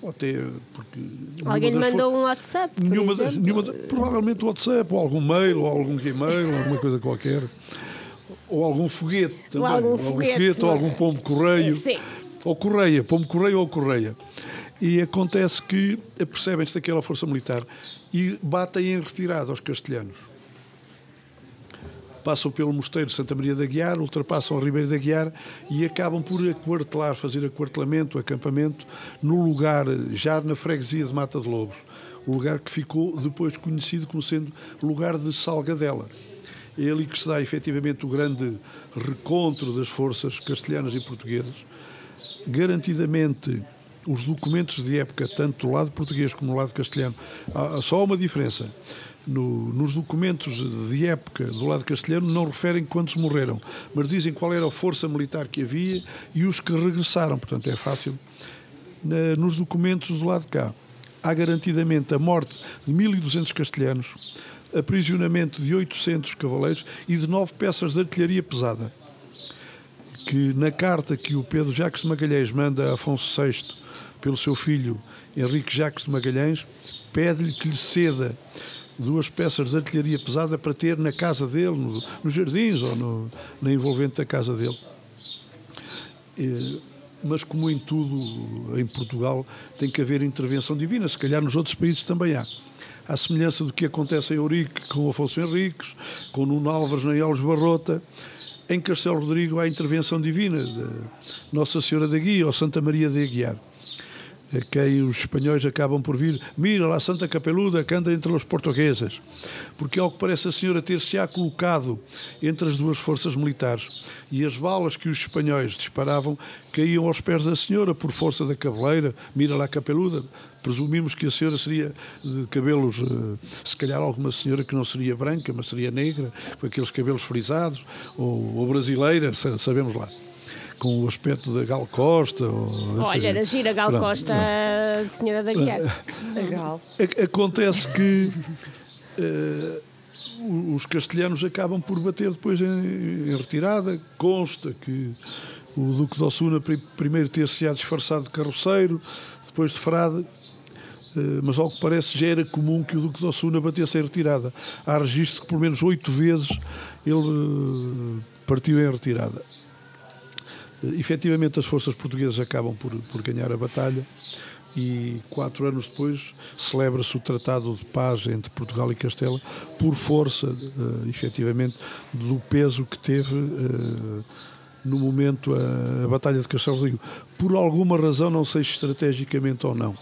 ou, ou até porque. Alguém lhe mandou um WhatsApp? Nenhuma das, nenhuma da- provavelmente o WhatsApp, ou algum mail, ou algum e-mail, ou alguma coisa qualquer. Ou algum foguete também. algum foguete, ou não é? algum pombo correio. Sim. Ou correia, pombo correio ou correia. E acontece que percebem-se daquela força militar e batem em retirada aos castelhanos. Passam pelo mosteiro de Santa Maria da Guiar, ultrapassam a Ribeira da Guiar e acabam por aquartelar, fazer aquartelamento, acampamento, no lugar, já na freguesia de Mata de Lobos. O lugar que ficou depois conhecido como sendo lugar de Salgadela. É ali que se dá efetivamente o grande recontro das forças castelhanas e portuguesas. Garantidamente, os documentos de época, tanto do lado português como do lado castelhano, há só uma diferença. No- nos documentos de época do lado castelhano não referem quantos morreram, mas dizem qual era a força militar que havia e os que regressaram, portanto é fácil. Na- nos documentos do lado de cá, há garantidamente a morte de 1.200 castelhanos, aprisionamento de 800 cavaleiros e de nove peças de artilharia pesada que na carta que o Pedro Jacques de Magalhães manda a Afonso VI pelo seu filho Henrique Jacques de Magalhães, pede-lhe que lhe ceda duas peças de artilharia pesada para ter na casa dele, no- nos jardins ou no- na envolvente da casa dele. Eh, Mas como em tudo em Portugal tem que haver intervenção divina, se calhar nos outros países também há. À semelhança do que acontece em Eurique com Afonso Henriques, com Nuno Álvares em Alves Barrota, em Castelo Rodrigo há intervenção divina de Nossa Senhora da Guia ou Santa Maria de Aguiar, quem os espanhóis acabam por vir, mira lá Santa Capeluda que anda entre os portugueses, porque ao que parece a senhora ter-se-á colocado entre as duas forças militares. E as balas que os espanhóis disparavam caíam aos pés da senhora por força da cavaleira, mira lá Capeluda, presumimos que a senhora seria de cabelos, eh, se calhar alguma senhora que não seria branca, mas seria negra, com aqueles cabelos frisados, ou, ou brasileira, sa- sabemos lá. Com o aspecto da Gal Costa. Ou. Olha, era gira Gal Pronto. Costa, a senhora da Guiar. A Gal. A- Acontece que (laughs) o- os castelhanos acabam por bater depois em, em retirada. Consta que o Duque de Ossuna pri- primeiro ter-se-á disfarçado de carroceiro, depois de frade, eh, mas ao que parece já era comum que o Duque de Ossuna batesse em retirada. Há registro que pelo menos oito vezes ele eh, partiu em retirada. Eh, Efetivamente, as forças portuguesas acabam por, por ganhar a batalha e quatro anos depois celebra-se o Tratado de Paz entre Portugal e Castela por força, eh, efetivamente, do peso que teve eh, no momento a, a Batalha de Castelo Rodrigo. Por alguma razão, não sei se estrategicamente ou não,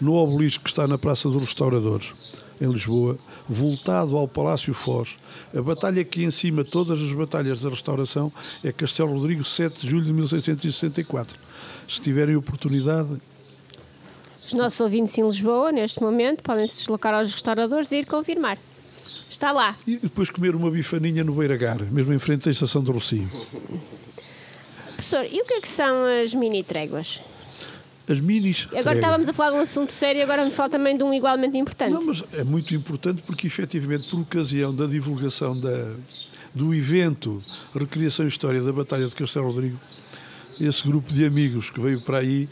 no obelisco que está na Praça dos Restauradores, em Lisboa, voltado ao Palácio Foz. A batalha que em cima todas as batalhas da restauração é Castelo Rodrigo, 7 de julho de 1664. Se tiverem oportunidade, Os nossos ouvintes em Lisboa, neste momento, podem se deslocar aos restauradores e ir confirmar. Está lá. e depois comer uma bifaninha no Beiragar, mesmo em frente à estação de Rocio. Professor, e o que é que são as mini tréguas? As minis. Agora estávamos a falar de um assunto sério, agora me fala também de um igualmente importante. Não, mas é muito importante porque, efetivamente, por ocasião da divulgação da, do evento Recriação e História da Batalha de Castelo Rodrigo, esse grupo de amigos que veio para aí,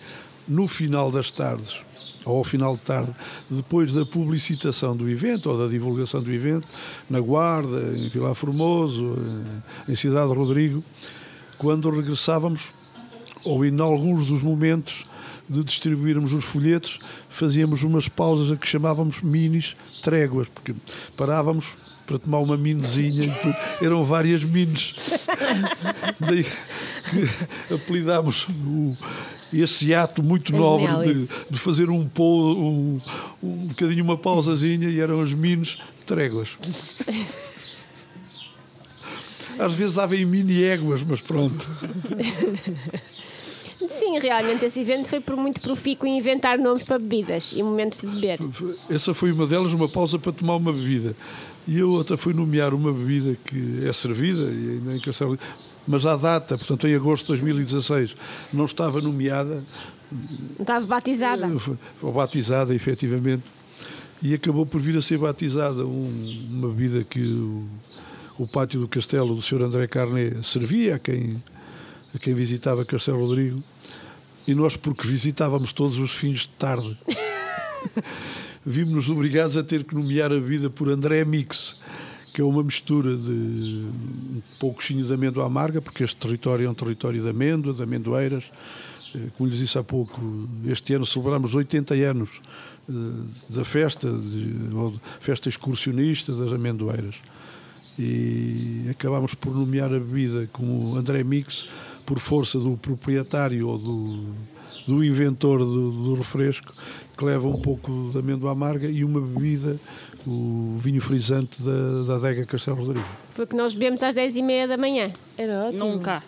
no final das tardes, ou ao final de tarde, depois da publicitação do evento, ou da divulgação do evento, na Guarda, em Vila Formoso, eh, em Cidade Rodrigo, quando regressávamos, ou em alguns dos momentos de distribuirmos os folhetos, fazíamos umas pausas a que chamávamos minis tréguas, porque parávamos para tomar uma minizinha, tudo. eram várias minis. (laughs) Daí, que apelidámos o- esse ato muito É nobre de, de fazer um, pou, um, um bocadinho uma pausazinha e eram as mines tréguas. (laughs) Às vezes dava em mini éguas, mas pronto. (laughs) Sim, realmente esse evento foi por muito profícuo em inventar nomes para bebidas e momentos de beber. Essa foi uma delas, uma pausa para tomar uma bebida. E a outra foi nomear uma bebida que é servida, e ainda em Castelo, mas à data, portanto em agosto de 2016, não estava nomeada, Estava batizada. ou batizada efetivamente, e acabou por vir a ser batizada um- uma bebida que o, o pátio do castelo do Sr. André Carné servia a quem, a quem visitava Castelo Rodrigo, e nós, porque visitávamos todos os fins de tarde, (laughs) vimos-nos obrigados a ter que nomear a vida por André Mix, que é uma mistura de um pouquinho de amêndoa amarga, porque este território é um território de amêndoa, de amendoeiras. Eh, Como lhes disse há pouco, este ano celebramos 80 anos eh, da festa, de festa excursionista das amendoeiras. E acabámos por nomear a bebida como André Mix por força do proprietário ou do, do inventor do, do refresco que leva um pouco de amêndoa amarga e uma bebida, o vinho frisante da, da adega Castelo Rodrigo. Foi o que nós bebemos às 10h30 da manhã. Era ótimo. Nunca.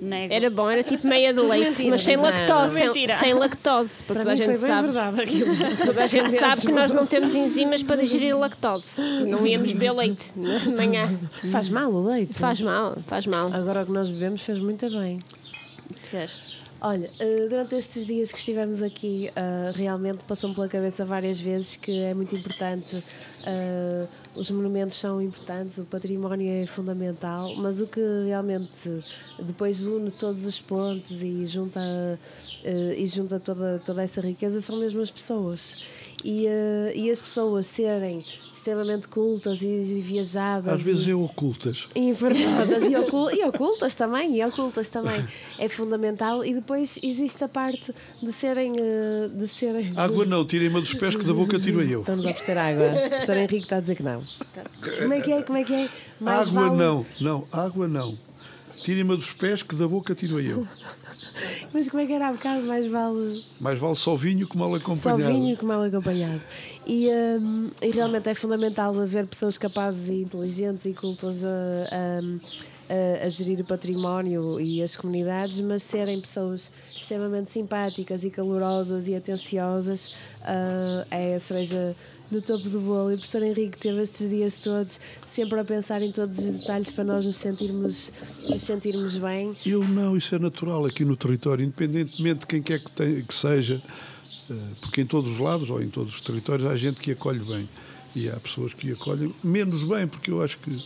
Nego. Era bom, era tipo meia de leite, mentira, mas sem é- lactose. Sem, Mentira. sem lactose, porque toda a gente sabe. (laughs) Toda a gente sabe que nós não temos enzimas para digerir lactose. Não íamos beber leite de manhã. Faz mal o leite. Faz mal, faz mal. Agora o que nós bebemos fez muito bem. Fez. Olha, eh, durante estes dias que estivemos aqui, eh, realmente passou-me pela cabeça várias vezes que é muito importante, eh, os monumentos são importantes, o património é fundamental, mas o que realmente depois une todos os pontos e junta, eh, e junta toda, toda essa riqueza são mesmo as pessoas. E, eh, e as pessoas serem extremamente cultas e viajadas. Às vezes e- é ocultas. (laughs) informadas e, ocul- e ocultas também, e ocultas também. É fundamental. E depois existe a parte de serem. eh, De serem Água não, tirem-me dos pés que da boca tiro eu. Estamos a oferecer água. (laughs) O professor Henrique está a dizer que não. Como é que é? Como é que é? Mais água vale- não, não, água não. Tirem-me dos pés que da boca tiro eu. Mas como é que era há bocado? Mais vale Mais vale só vinho que mal só acompanhado. vinho que mal acompanhado. E, hum, e realmente é fundamental haver pessoas capazes e inteligentes e cultas a, a- a- gerir o património e as comunidades, mas serem pessoas extremamente simpáticas e calorosas e atenciosas ah, é a cereja no topo do bolo. E o professor Henrique teve estes dias todos sempre a pensar em todos os detalhes para nós nos sentirmos, nos sentirmos bem. Eu não, isso é natural aqui no território, independentemente de quem quer que, tenha, que seja, eh, porque em todos os lados ou em todos os territórios há gente que acolhe bem e há pessoas que acolhem menos bem, porque eu acho que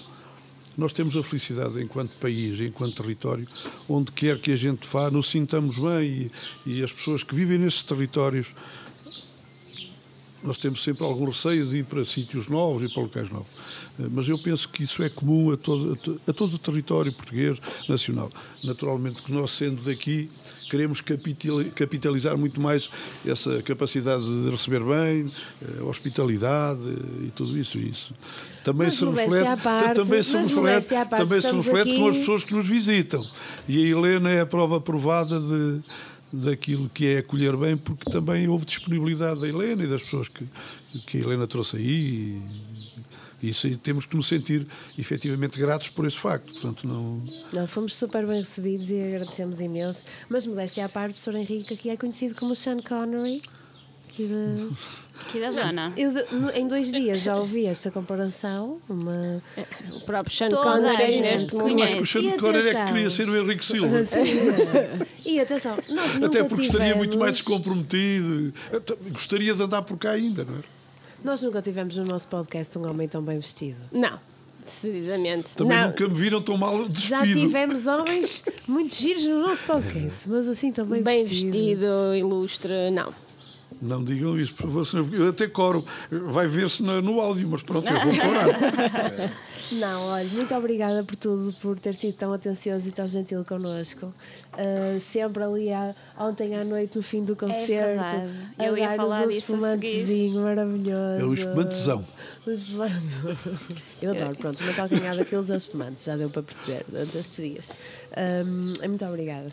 nós temos a felicidade enquanto país, enquanto território, onde quer que a gente vá, nos sintamos bem e, e as pessoas que vivem nesses territórios nós temos sempre algum receio de ir para sítios novos e para locais novos. Eh, Mas eu penso que isso é comum a todo, a to- a todo o território português, nacional. Naturalmente que nós, sendo daqui, queremos capital- capitalizar muito mais essa capacidade de receber bem, eh, hospitalidade eh, e tudo isso. isso. Também Mas se reflete, parte, também se reflete, parte, também se reflete com as aqui- pessoas que nos visitam. E a Helena é a prova provada de, daquilo que é acolher bem, porque também houve disponibilidade da Helena e das pessoas que, que a Helena trouxe aí. E isso aí temos que nos sentir efetivamente gratos por esse facto. Portanto, não. Não, fomos super bem recebidos e agradecemos imenso. Mas modéstia à parte, o professor Henrique aqui é conhecido como Sean Connery. Aqui de... (laughs) Aqui da zona. Eu em dois dias já ouvi esta comparação. Uma... O próprio Sean Connery neste momento. Mas o E Xande Connery é que queria ser o Henrique Silva. E atenção, nós nunca Até porque estaria muito mais tivemos- descomprometido. Gostaria de andar por cá ainda, não é? Nós nunca tivemos no nosso podcast um homem tão bem vestido. Não, decididamente. Também não. nunca me viram tão mal despido. Já tivemos homens muito giros no nosso podcast, mas assim tão bem, Bem vestidos. vestido, ilustre, não. Não digam isso, por favor, senão eu até coro. Vai ver-se no, no áudio, mas pronto, eu vou corar. (laughs) Não, olha, muito obrigada por tudo, por ter sido tão atencioso e tão gentil connosco. Ah, sempre ali à- ontem à noite, no fim do concerto, verdade. a Eu ia falar um disso a seguir. espumantezinho maravilhoso. É o espumantezão. Espumantes. (laughs) Eu adoro, pronto, uma calcanhada que eles é espumantes, já deu para perceber durante estes dias. Um, muito obrigada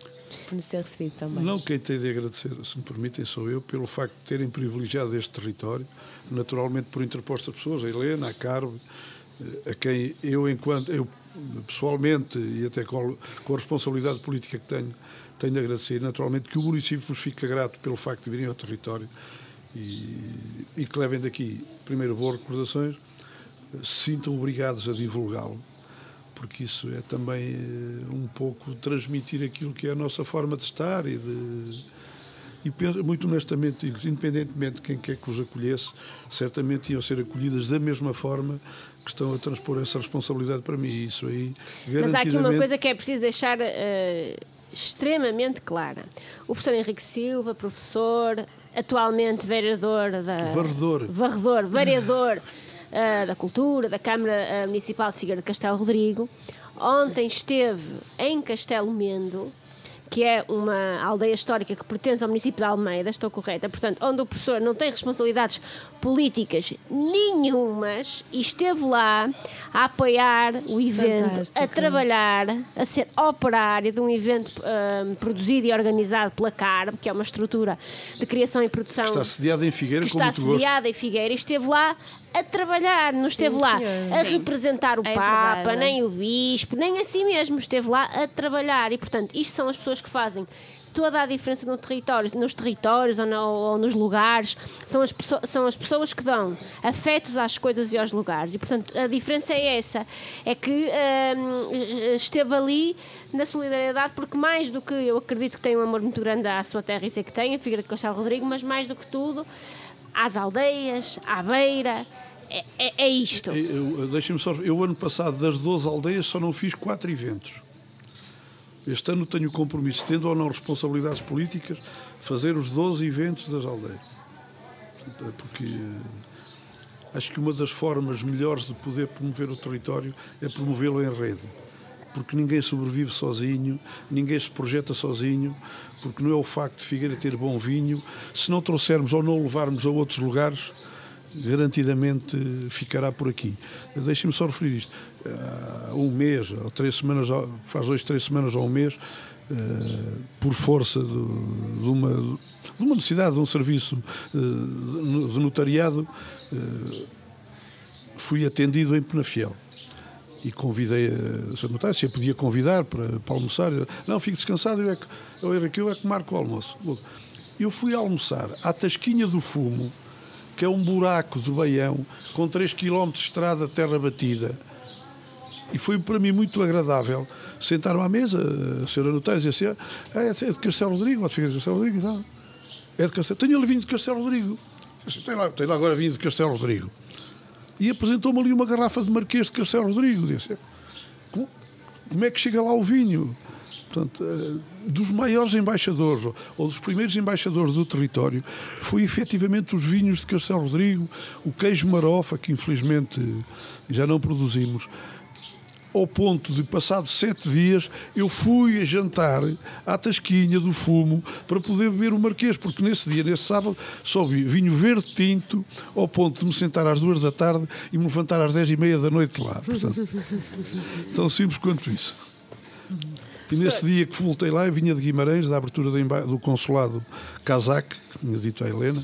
por nos ter recebido também. Não, quem tem de agradecer, se me permitem, sou eu, pelo facto de terem privilegiado este território, naturalmente por interpostas pessoas, a Helena, a Carme, a quem eu, enquanto eu pessoalmente e até com, com a responsabilidade política que tenho, tenho de agradecer, naturalmente, que o município vos fica grato pelo facto de virem ao território e, e que levem daqui, primeiro, boas recordações, se sintam obrigados a divulgá-lo, porque isso é também eh, um pouco transmitir aquilo que é a nossa forma de estar e de. E penso, muito honestamente, independentemente de quem quer que vos acolhesse, certamente iam ser acolhidas da mesma forma que estão a transpor essa responsabilidade para mim. Isso aí, Mas há aqui uma coisa que é preciso deixar uh, extremamente clara. O professor Henrique Silva, professor, atualmente vereador da. Varredor. Varredor, vereador uh, (laughs) da Cultura, da Câmara Municipal de Figueira de Castelo Rodrigo. Ontem esteve em Castelo Mendo que é uma aldeia histórica que pertence ao município de Almeida, estou correta, portanto, onde o professor não tem responsabilidades políticas nenhumas e esteve lá a apoiar o evento, Fantástico. a trabalhar, a ser operário de um evento um, produzido e organizado pela CARB, que é uma estrutura de criação e produção. Que está sediada em Figueira, que está sediada em Figueira e esteve lá a trabalhar, não esteve sim, lá a sim. representar o é Papa, verdade. nem o Bispo, nem assim mesmo, esteve lá a trabalhar. E, portanto, isto são as pessoas que fazem toda a diferença no território, nos territórios ou, no, ou, nos lugares, são as, são as pessoas que dão afetos às coisas e aos lugares. E, portanto, a diferença é essa: é que hum, esteve ali na solidariedade, porque mais do que eu acredito que tem um amor muito grande à sua terra, e sei que tem, a Figueira de Castelo Rodrigo, mas mais do que tudo, às aldeias, à beira. É, é, é isto. Deixem-me só. Eu, ano passado, das 12 aldeias, só não fiz quatro eventos. Este ano tenho compromisso, tendo ou não responsabilidades políticas, fazer os 12 eventos das aldeias. É porque eh, acho que uma das formas melhores de poder promover o território é promovê-lo em rede. Porque ninguém sobrevive sozinho, ninguém se projeta sozinho, porque não é o facto de Figueira ter bom vinho, se não trouxermos ou não levarmos a outros lugares, garantidamente ficará por aqui. Deixem-me só referir isto. Há um mês, ou três semanas, faz dois, três semanas ou um mês, eh, por força de, de, uma, de uma necessidade de um serviço eh, de notariado, eh, fui atendido em Penafiel e convidei a Sr. Notário se eu podia convidar para, para almoçar. Não, fique descansado, eu é que, eu, é eu é que marco o almoço. Eu fui almoçar à Tasquinha do Fumo, que é um buraco do Baião, com 3 km de estrada terra batida. E foi para mim muito agradável sentar-me à mesa, a senhora Notário dizia assim, ah, é de Castelo Rodrigo, pode ficar de Castelo Rodrigo, não. É de Castelo... Tenho ali vinho de Castelo Rodrigo. Tem lá, tem lá agora vinho de Castelo Rodrigo e apresentou-me ali uma garrafa de Marquês de Castelo Rodrigo. Disse, como, é que chega lá o vinho? Portanto, eh, dos maiores embaixadores, ou dos primeiros embaixadores do território, foi efetivamente os vinhos de Castelo Rodrigo, o queijo marofa, que infelizmente já não produzimos, ao ponto de, passados sete dias, eu fui a jantar à Tasquinha do Fumo para poder beber o Marquês, porque nesse dia, nesse sábado, só vi vinho verde tinto, ao ponto de me sentar às duas da tarde e me levantar às dez e meia da noite lá. Portanto, (laughs) tão simples quanto isso. E nesse dia que voltei lá, eu vinha de Guimarães, da abertura do consulado Casaque, que tinha dito a Helena,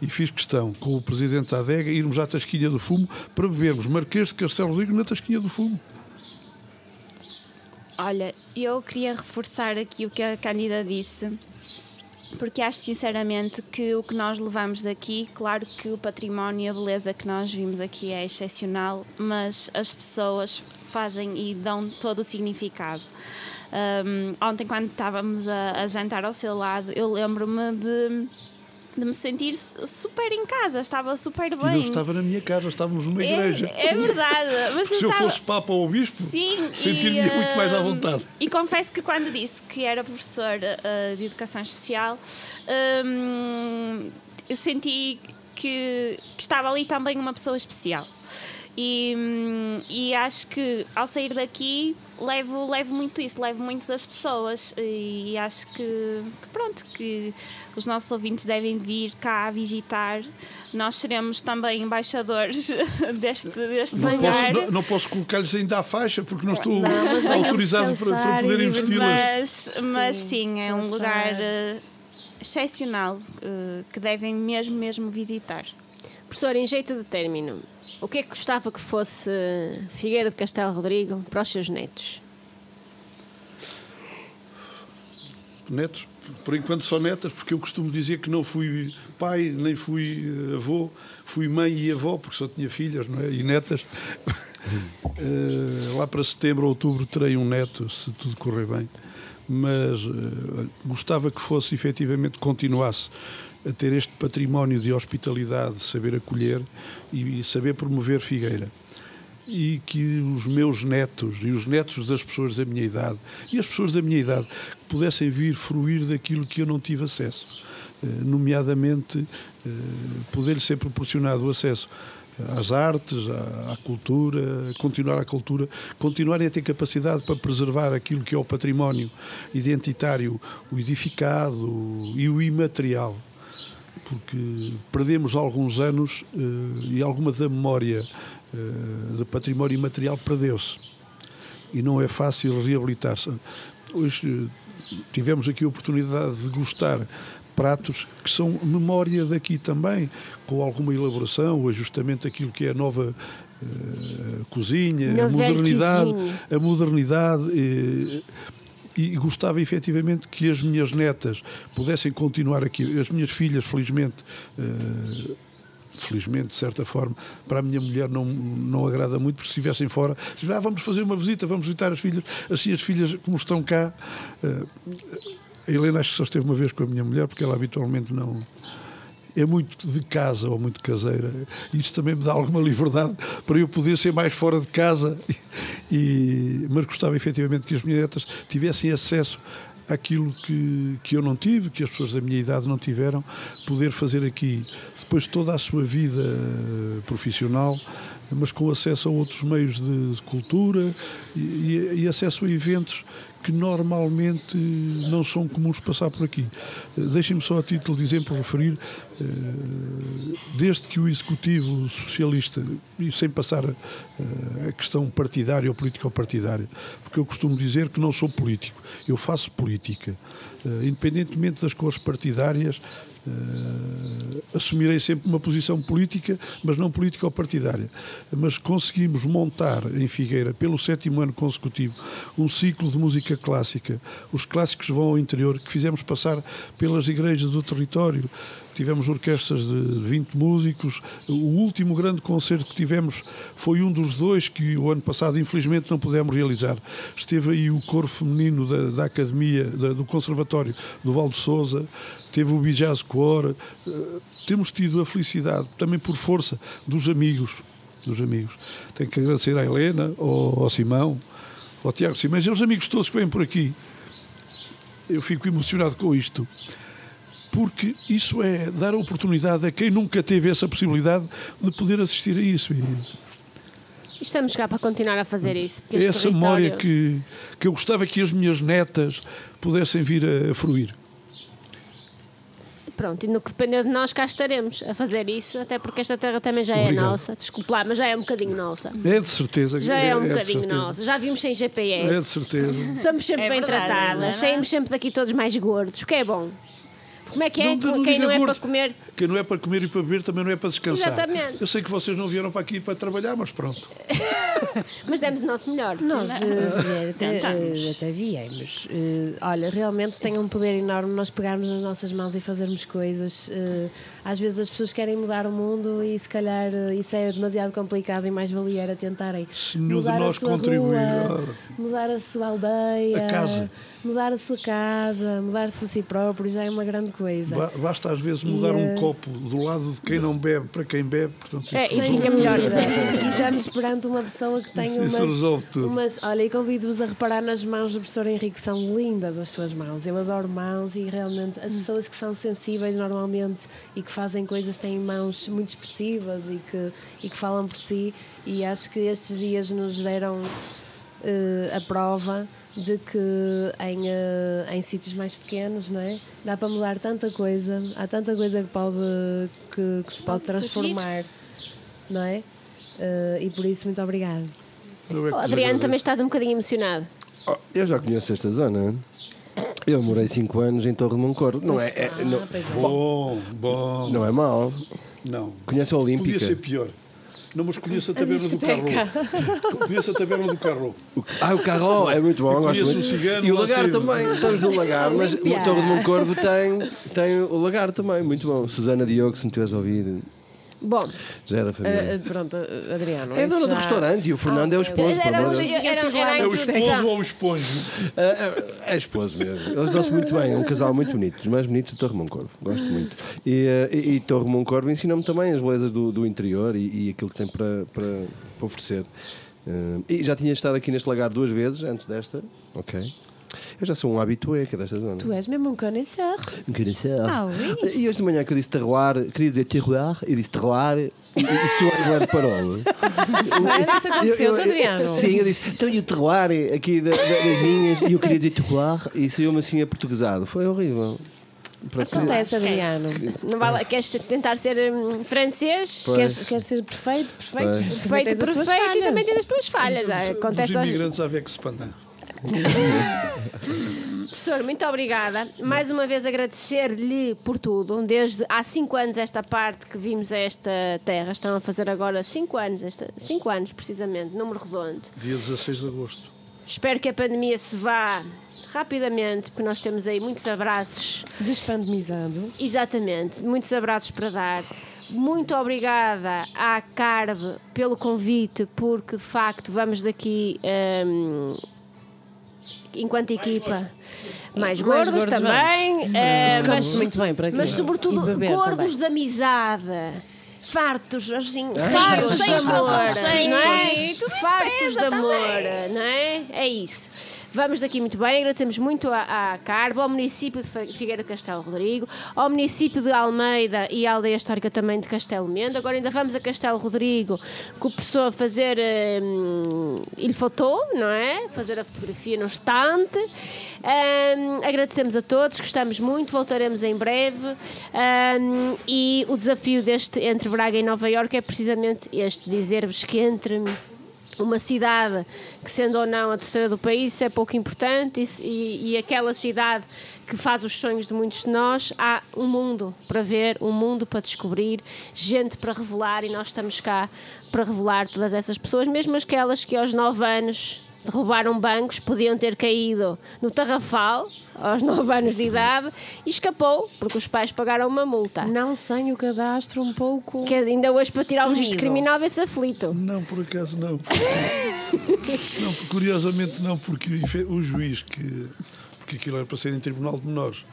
e fiz questão, com o presidente da adega, irmos à Tasquinha do Fumo para bebermos Marquês de Castelo Rodrigo na Tasquinha do Fumo. Olha, eu queria reforçar aqui o que a Cândida disse, porque acho sinceramente que o que nós levamos daqui, claro que o património e a beleza que nós vimos aqui é excepcional, mas as pessoas fazem e dão todo o significado. Um, ontem, quando estávamos a, a jantar ao seu lado, eu lembro-me de de me sentir super em casa, estava super bem. E não estava na minha casa, estávamos numa é, igreja. É verdade. (laughs) Mas se estava... eu fosse Papa ou Bispo, sentiria uh, muito mais à vontade. E confesso que quando disse que era professor uh, de Educação Especial, um, senti que, que estava ali também uma pessoa especial. E, hum, e acho que ao sair daqui levo, levo muito isso, levo muito das pessoas e acho que, que pronto, que os nossos ouvintes devem vir cá visitar nós seremos também embaixadores (laughs) deste, deste Não lugar. posso, não, não posso colocar-lhes ainda a faixa porque não estou Não, autorizado para, para poder investi-las. Mas, mas sim, é um Pensar. lugar eh, excepcional eh, que devem mesmo, mesmo visitar. Professor, em jeito de término, o que é que gostava que fosse Figueira de Castelo Rodrigo para os seus netos? Netos, por enquanto só netas, porque eu costumo dizer que não fui pai, nem fui eh, avô, fui mãe e avó, porque só tinha filhas não é? e netas. (laughs) Eh, lá para setembro, outubro, terei um neto, se tudo correr bem. Mas eh, gostava que fosse efetivamente, continuasse a ter este património de hospitalidade, de saber acolher e, saber promover Figueira. E que os meus netos e os netos das pessoas da minha idade e as pessoas da minha idade pudessem vir fruir daquilo que eu não tive acesso, Eh, nomeadamente eh, poder-lhe ser proporcionado o acesso às artes, à cultura, continuar a cultura, continuarem a ter capacidade para preservar aquilo que é o património identitário, o edificado e o imaterial porque perdemos alguns anos eh, e alguma da memória eh, de património imaterial perdeu-se. E não é fácil reabilitar-se. Hoje eh, tivemos aqui a oportunidade de gostar pratos que são memória daqui também, com alguma elaboração, o ajustamento daquilo que é a nova eh, cozinha, a modernidade, a modernidade eh, e gostava efetivamente que as minhas netas pudessem continuar aqui. As minhas filhas, felizmente, eh, felizmente, de certa forma, para a minha mulher não, não agrada muito, porque se estivessem fora, se ah, vamos fazer uma visita, vamos visitar as filhas, assim as filhas, como estão cá. eh, a Helena acho que só esteve uma vez com a minha mulher, porque ela habitualmente não. É muito de casa ou muito caseira. Isto também me dá alguma liberdade para eu poder ser mais fora de casa. E, mas gostava efetivamente que as minhas netas tivessem acesso àquilo que, que eu não tive, que as pessoas da minha idade não tiveram, poder fazer aqui, depois toda a sua vida eh, profissional, mas com acesso a outros meios de, cultura e, e- acesso a eventos que normalmente não são comuns passar por aqui. Eh, Deixem-me só a título de exemplo referir, eh, desde que o Executivo Socialista, e sem passar a, a questão partidária ou político-partidária, porque eu costumo dizer que não sou político, eu faço política. Eh, Independentemente das cores partidárias, eh, assumirei sempre uma posição política, mas não política ou partidária. Mas conseguimos montar em Figueira, pelo sétimo ano consecutivo, um ciclo de música clássica. Os clássicos vão ao interior, que fizemos passar pelas igrejas do território. Tivemos orquestras de 20 músicos. O último grande concerto que tivemos foi um dos dois que o ano passado, infelizmente, não pudemos realizar. Esteve aí o coro feminino da, da Academia, da- do Conservatório do Val de Souza, teve o Bijaz Cor. Eh, Temos tido a felicidade, também por força dos amigos. Dos amigos. Tenho que agradecer à Helena, ao, ao Simão, ao Tiago Simões e aos amigos todos que vêm por aqui. Eu fico emocionado com isto porque isso é dar a oportunidade a quem nunca teve essa possibilidade de poder assistir a isso. Estamos cá para continuar a fazer isso. Porque é essa território- memória que, que eu gostava que as minhas netas pudessem vir a, a fruir. Pronto, e no que depender de nós, cá estaremos a fazer isso, até porque esta terra também já é Obrigado. nossa. Desculpe lá, mas já é um bocadinho nossa. É de certeza. Já é um de bocadinho nossa. Já vimos sem É de GPS. certeza. Somos sempre É bem verdade, tratadas, é? saímos sempre daqui todos mais gordos, o que é bom. Como é que é? Não- não Quem não é gordo. para comer. Quem não é para comer e para beber também não é para descansar. Exatamente. Eu sei que vocês não vieram para aqui para trabalhar, mas pronto. (laughs) (laughs) Mas demos o nosso melhor. Nós vier, (laughs) até, viemos. Eh, olha, realmente tem um poder enorme nós pegarmos nas nossas mãos e fazermos coisas. Às vezes as pessoas querem mudar o mundo e se calhar isso é demasiado complicado e mais valia era tentarem Se mudar nós a sua contribuir, rua, ora. mudar a sua aldeia, A casa. mudar a sua casa, mudar-se a si próprio, já é uma grande coisa. Ba- Basta às vezes mudar E, um copo do lado de quem não bebe para quem bebe. Portanto, É, isso e fica melhor. E estamos perante uma pessoa que tem umas, resolve tudo. umas. Olha, e convido-vos a reparar nas mãos do professor Henrique, são lindas as suas mãos. Eu adoro mãos e realmente as pessoas que são sensíveis normalmente e que fazem coisas têm mãos muito expressivas e que, e que falam por si. E acho que estes dias nos deram eh, a prova de que em, eh, em sítios mais pequenos, não é? Dá para mudar tanta coisa, há tanta coisa que, pode, que, que se pode, Pode surgir. transformar, não é? Eh, e por isso, muito obrigada. É Oh, Adriano, também estás um bocadinho emocionado. Oh, eu já conheço esta zona. Eu morei 5 anos em Torre de Moncorvo. Não é, é- não, Ah, é. Bom, bom. não é mau. Não. Conhece a Podia Olímpica? ser pior. Não, mas conheço a A taberna do discoteca. Carro. Conheço a taberna do Carro. Ah, o Carro é muito bom, gosto conheço muito. um cigano e o Lagar também, estamos no Lagar, mas o. Torre de Moncorvo tem, tem o Lagar também, muito bom. Susana Diogo, se me estiveres a ouvir, Bom, já é da família. eh, pronto, Adriano. É isso dona do já- restaurante e o Fernando é o esposo. era, era, Deus. era, era É o esposo ou o esponjo? É, é, é esposo mesmo. Eles dão-se muito bem, é um casal muito bonito, os mais bonitos de Torre Moncorvo. Gosto muito. E, eh, e, e Torre Moncorvo ensina-me também as belezas do, do interior e, e aquilo que tem para, para, para oferecer. Eh, e já tinha estado aqui neste lagar duas vezes antes desta. Ok. Eu já sou um habitué que é desta zona. Tu és mesmo um conhecer. Um conhecer. Ah, oui? E hoje de manhã que eu disse terroir, queria dizer terroir, eu disse terroir e, e sou a de parole. (laughs) Sério, isso aconteceu, Adriano? Sim, eu disse, então e o terroir aqui da- da- das minhas, e eu queria dizer terroir e saiu-me assim a portuguesado. Foi horrível. Acontece, Adriano. Não vale, queres tentar ser hum, francês? Queres, queres ser perfeito? Perfeito. Pois. Perfeito, tuas perfeito e também tens as tuas falhas. Os Acontece aos... imigrantes à que se pandam. (laughs) Professor, muito obrigada. Mais uma vez agradecer-lhe por tudo. Desde há cinco anos esta parte que vimos a esta terra. Estão a fazer agora cinco anos, esta, cinco anos precisamente, número redondo. Dia 16 de agosto. Espero que a pandemia se vá rapidamente, porque nós temos aí muitos abraços Despandemizando. Exatamente, muitos abraços para dar. Muito obrigada à Carve pelo convite, porque de facto vamos daqui hum, enquanto equipa mais gordos, gordos também, Isto mas, muito bem aqui. mas sobretudo gordos também. de amizade. Fartos, assim, Fartos de sem amor, não é? Fartos de amor, não é? É isso. Vamos daqui muito bem, agradecemos muito à, à Carbo, ao município de Fi- Figueira Castelo Rodrigo, ao município de Almeida e à aldeia histórica também de Castelo Mendo. Agora ainda vamos a Castelo Rodrigo com o professor a fazer hum, il photo, não é? Fazer a fotografia no estante. Hum, agradecemos a todos, gostamos muito, voltaremos em breve. Hum, e o desafio deste entre Braga e Nova Iorque é precisamente este: dizer-vos que entre uma cidade que, sendo ou não a terceira do país, é pouco importante e, e, aquela cidade que faz os sonhos de muitos de nós, há um mundo para ver, um mundo para descobrir, gente para revelar e nós estamos cá para revelar todas essas pessoas, mesmo aquelas que aos 9 anos derrubaram bancos, podiam ter caído no Tarrafal aos (laughs) 9 anos de idade e escapou porque os pais pagaram uma multa. Não sem o cadastro um pouco. Que ainda hoje para tirar o registro criminal vê-se aflito. Não, por acaso não. (laughs) não, curiosamente não, porque o juiz que. Porque aquilo era para ser em tribunal de menores.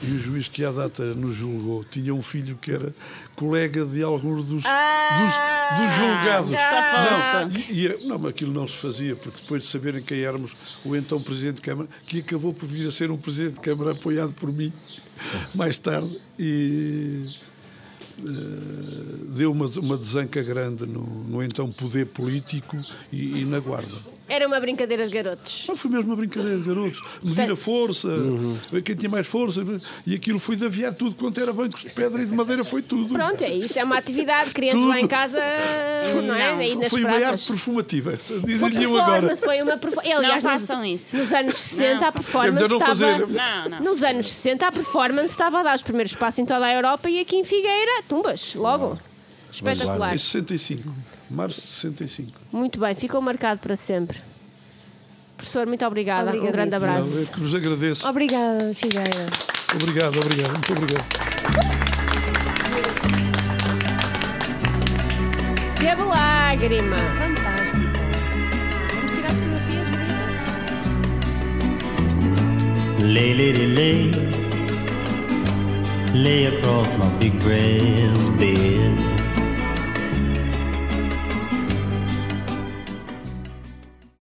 E o juiz que à data nos julgou tinha um filho que era colega de alguns dos, Ah! dos, dos julgados. Safou-se. Não, e, e- não, mas aquilo não se fazia, porque depois de saberem quem éramos, o então Presidente de Câmara, que acabou por vir a ser um Presidente de Câmara apoiado por mim mais tarde, e eh, deu uma, uma desanca grande no, no então poder político e, e na guarda. Era uma brincadeira de garotos. Não foi mesmo uma brincadeira de garotos. Medir a força, quem tinha mais força, e aquilo foi de aviar tudo quanto era bancos de pedra e de madeira, foi tudo. Pronto, é isso, é uma atividade. Crianças lá em casa, não é? Aí nas foi uma arte perfumativa, Foi dizem-lhe eu agora. performance, foi uma performance. Aliás, Não nos- façam isso. Nos anos 60 a Não. performance É melhor não estava. fazer. Não, não. Nos anos 60 a performance estava a dar os primeiros passos em toda a Europa e aqui em Figueira, tumbas, logo. Espetacular. Em 65, março de 65. Muito bem, ficou marcado para sempre. Professor, muito obrigada. Um grande abraço. é que vos agradeço. Obrigada, Figueira. Obrigado, obrigado, muito obrigado. Que lágrima! Fantástico. Vamos tirar fotografias bonitas. Lay, lady, lay. Lay across my big brass bed.